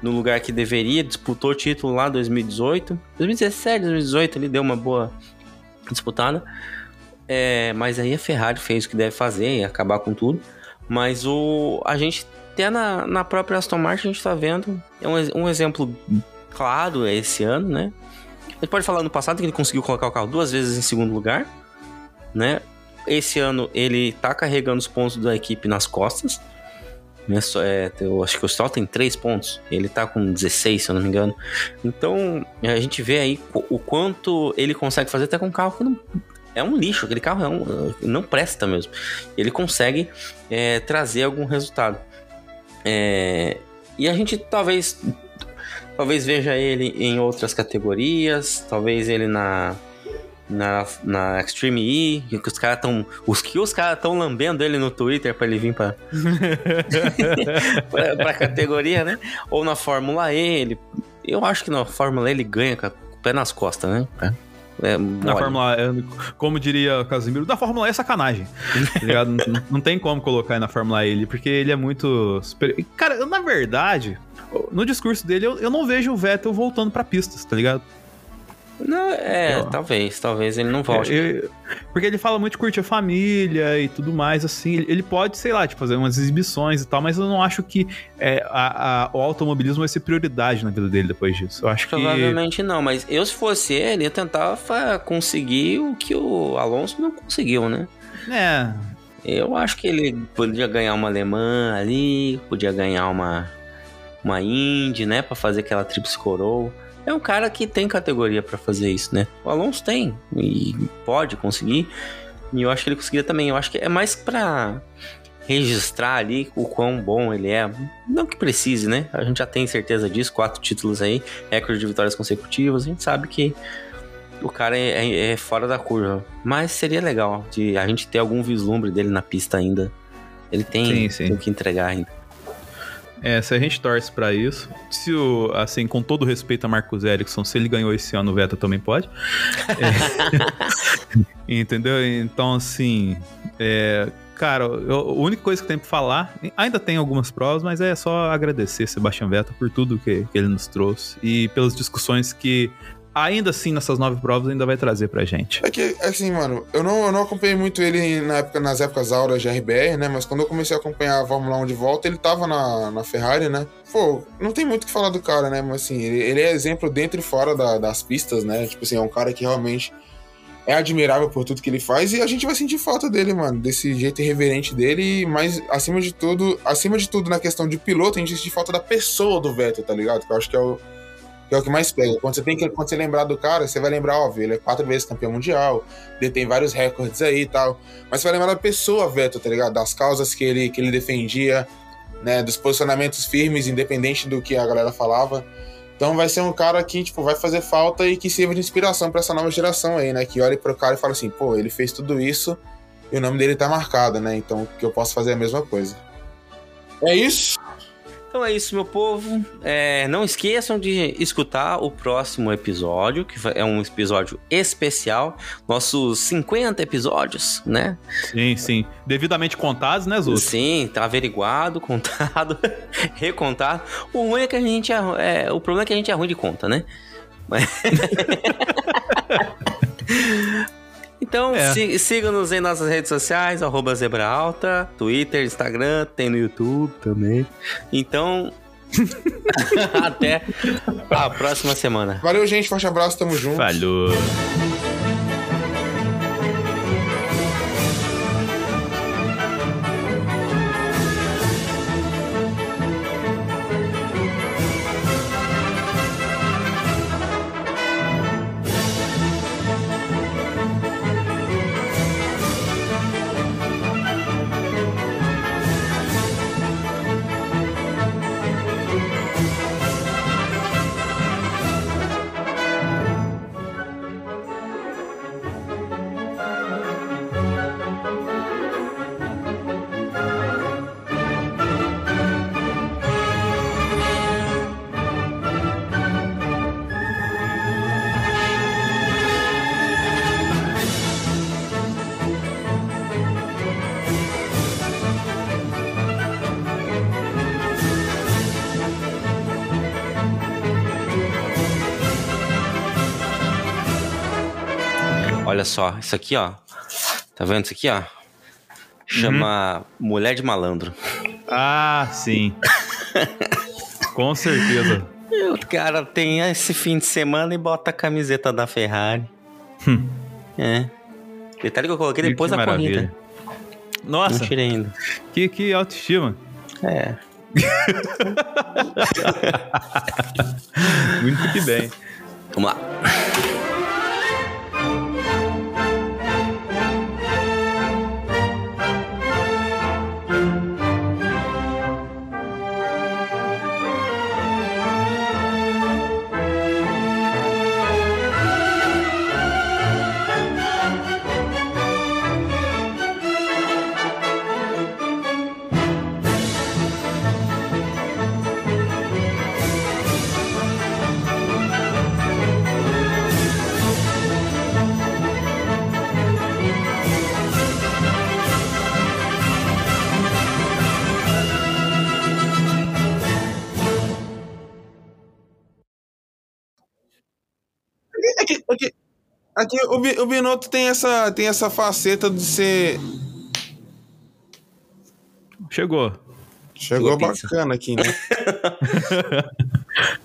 no lugar que deveria, disputou o título lá em 2018, 2017, 2018 ele deu uma boa disputada, é, mas aí a Ferrari fez o que deve fazer e acabar com tudo. Mas o a gente até na, na própria Aston Martin a gente tá vendo é um, um exemplo claro é esse ano, né? A gente pode falar no passado que ele conseguiu colocar o carro duas vezes em segundo lugar, né? Esse ano ele tá carregando os pontos da equipe nas costas. Né? É, eu acho que o Stroll tem 3 pontos. Ele tá com 16, se eu não me engano. Então, a gente vê aí o quanto ele consegue fazer até com um carro que não, é um lixo, aquele carro é um, não presta mesmo. Ele consegue é, trazer algum resultado. É, e a gente talvez talvez veja ele em outras categorias, talvez ele na na, na Extreme E, que os caras estão os que os caras estão lambendo ele no Twitter para ele vir para para categoria, né? Ou na Fórmula E, ele eu acho que na Fórmula E ele ganha com o pé nas costas, né? É. É Na. Fórmula E, como diria o Casimiro, da Fórmula E é sacanagem. tá ligado? não, não tem como colocar aí na Fórmula E ele, porque ele é muito. super- Cara, na verdade, no discurso dele, eu, eu não vejo o Vettel voltando pra pistas, tá ligado? Não, é, Eu- talvez, talvez ele não volte. Eu- porque ele fala muito de curtir a família e tudo mais, assim. Ele, ele pode, sei lá, tipo, fazer umas exibições e tal, mas eu não acho que é, a- a- o automobilismo vai ser prioridade na vida dele depois disso. Eu acho que. Provavelmente não, mas eu, se fosse ele, ia tentar conseguir o que o Alonso não conseguiu, né? É. Eu acho que ele podia ganhar uma alemã ali, podia ganhar uma, uma Indy, né? Pra fazer aquela tríplice coroa. É um cara que tem categoria pra fazer isso, né? O Alonso tem e pode conseguir. E eu acho que ele conseguiria também. Eu acho que é mais pra registrar ali o quão bom ele é. Não que precise, né? A gente já tem certeza disso. Quatro títulos aí, recorde de vitórias consecutivas. A gente sabe que o cara é, é- é fora da curva. Mas seria legal de a gente ter algum vislumbre dele na pista ainda. Ele tem, Sim, sim. tem o que entregar ainda. É, se a gente torce pra isso, se o, assim, com todo respeito a Marcos Ericsson, se ele ganhou esse ano, o Vettel também pode. É. Entendeu? Então, assim, é, cara, eu- a única coisa que tem pra falar, ainda tem algumas provas, mas é só agradecer Sebastian Vettel por tudo que, que ele nos trouxe e pelas discussões que, ainda assim, nessas nove provas, ainda vai trazer pra gente. É que, assim, mano, eu não, eu não acompanhei muito ele na época, nas épocas auras de RBR, né? Mas quando eu comecei a acompanhar a Fórmula 1 de volta, ele tava na, na Ferrari, né? Pô, não tem muito o que falar do cara, né? Mas assim, ele, ele é exemplo dentro e fora da- das pistas, né? Tipo assim, é um cara que realmente é admirável por tudo que ele faz e a gente vai sentir falta dele, mano, desse jeito irreverente dele, mas acima de tudo, acima de tudo na questão de piloto, a gente sente falta da pessoa do Vettel, tá ligado? Que eu acho que é o que é o que mais pega. Quando você tem que quando você lembrar do cara, você vai lembrar, óbvio, ele é quatro vezes campeão mundial, ele tem vários recordes aí e tal. Mas você vai lembrar da pessoa, Vettel, tá ligado? Das causas que ele, que ele defendia, né? Dos posicionamentos firmes, independente do que a galera falava. Então vai ser um cara que, tipo, vai fazer falta e que sirva de inspiração pra essa nova geração aí, né? Que olhe pro cara e fala assim, pô, ele fez tudo isso e o nome dele tá marcado, né? Então que eu posso fazer a mesma coisa. É isso. Então é isso, meu povo. É, não esqueçam de escutar o próximo episódio, que é um episódio especial. Nossos 50 episódios, né? Sim, sim. Devidamente contados, né, Zuto? Sim, tá averiguado, contado, recontado. O ruim é que a gente é, é- o problema é que a gente é ruim de conta, né? Então, É. si- siga-nos em nossas redes sociais, arroba Zebra Alta, Twitter, Instagram, tem no YouTube também. Então, até a próxima semana. Valeu, gente. Forte abraço, tamo junto. Falhou. Olha só, isso aqui, ó. Tá vendo isso aqui, ó? Chama Mulher de Malandro. Ah, sim. Com certeza. O cara tem esse fim de semana e bota a camiseta da Ferrari. é. Detalhe que eu coloquei depois Que da maravilha. corrida. Nossa, Não tirei ainda. que, que autoestima. É. Muito que bem. Vamos lá. Aqui o, o Binotto tem essa, tem essa faceta de ser. Chegou. Chegou pizza. bacana aqui, né?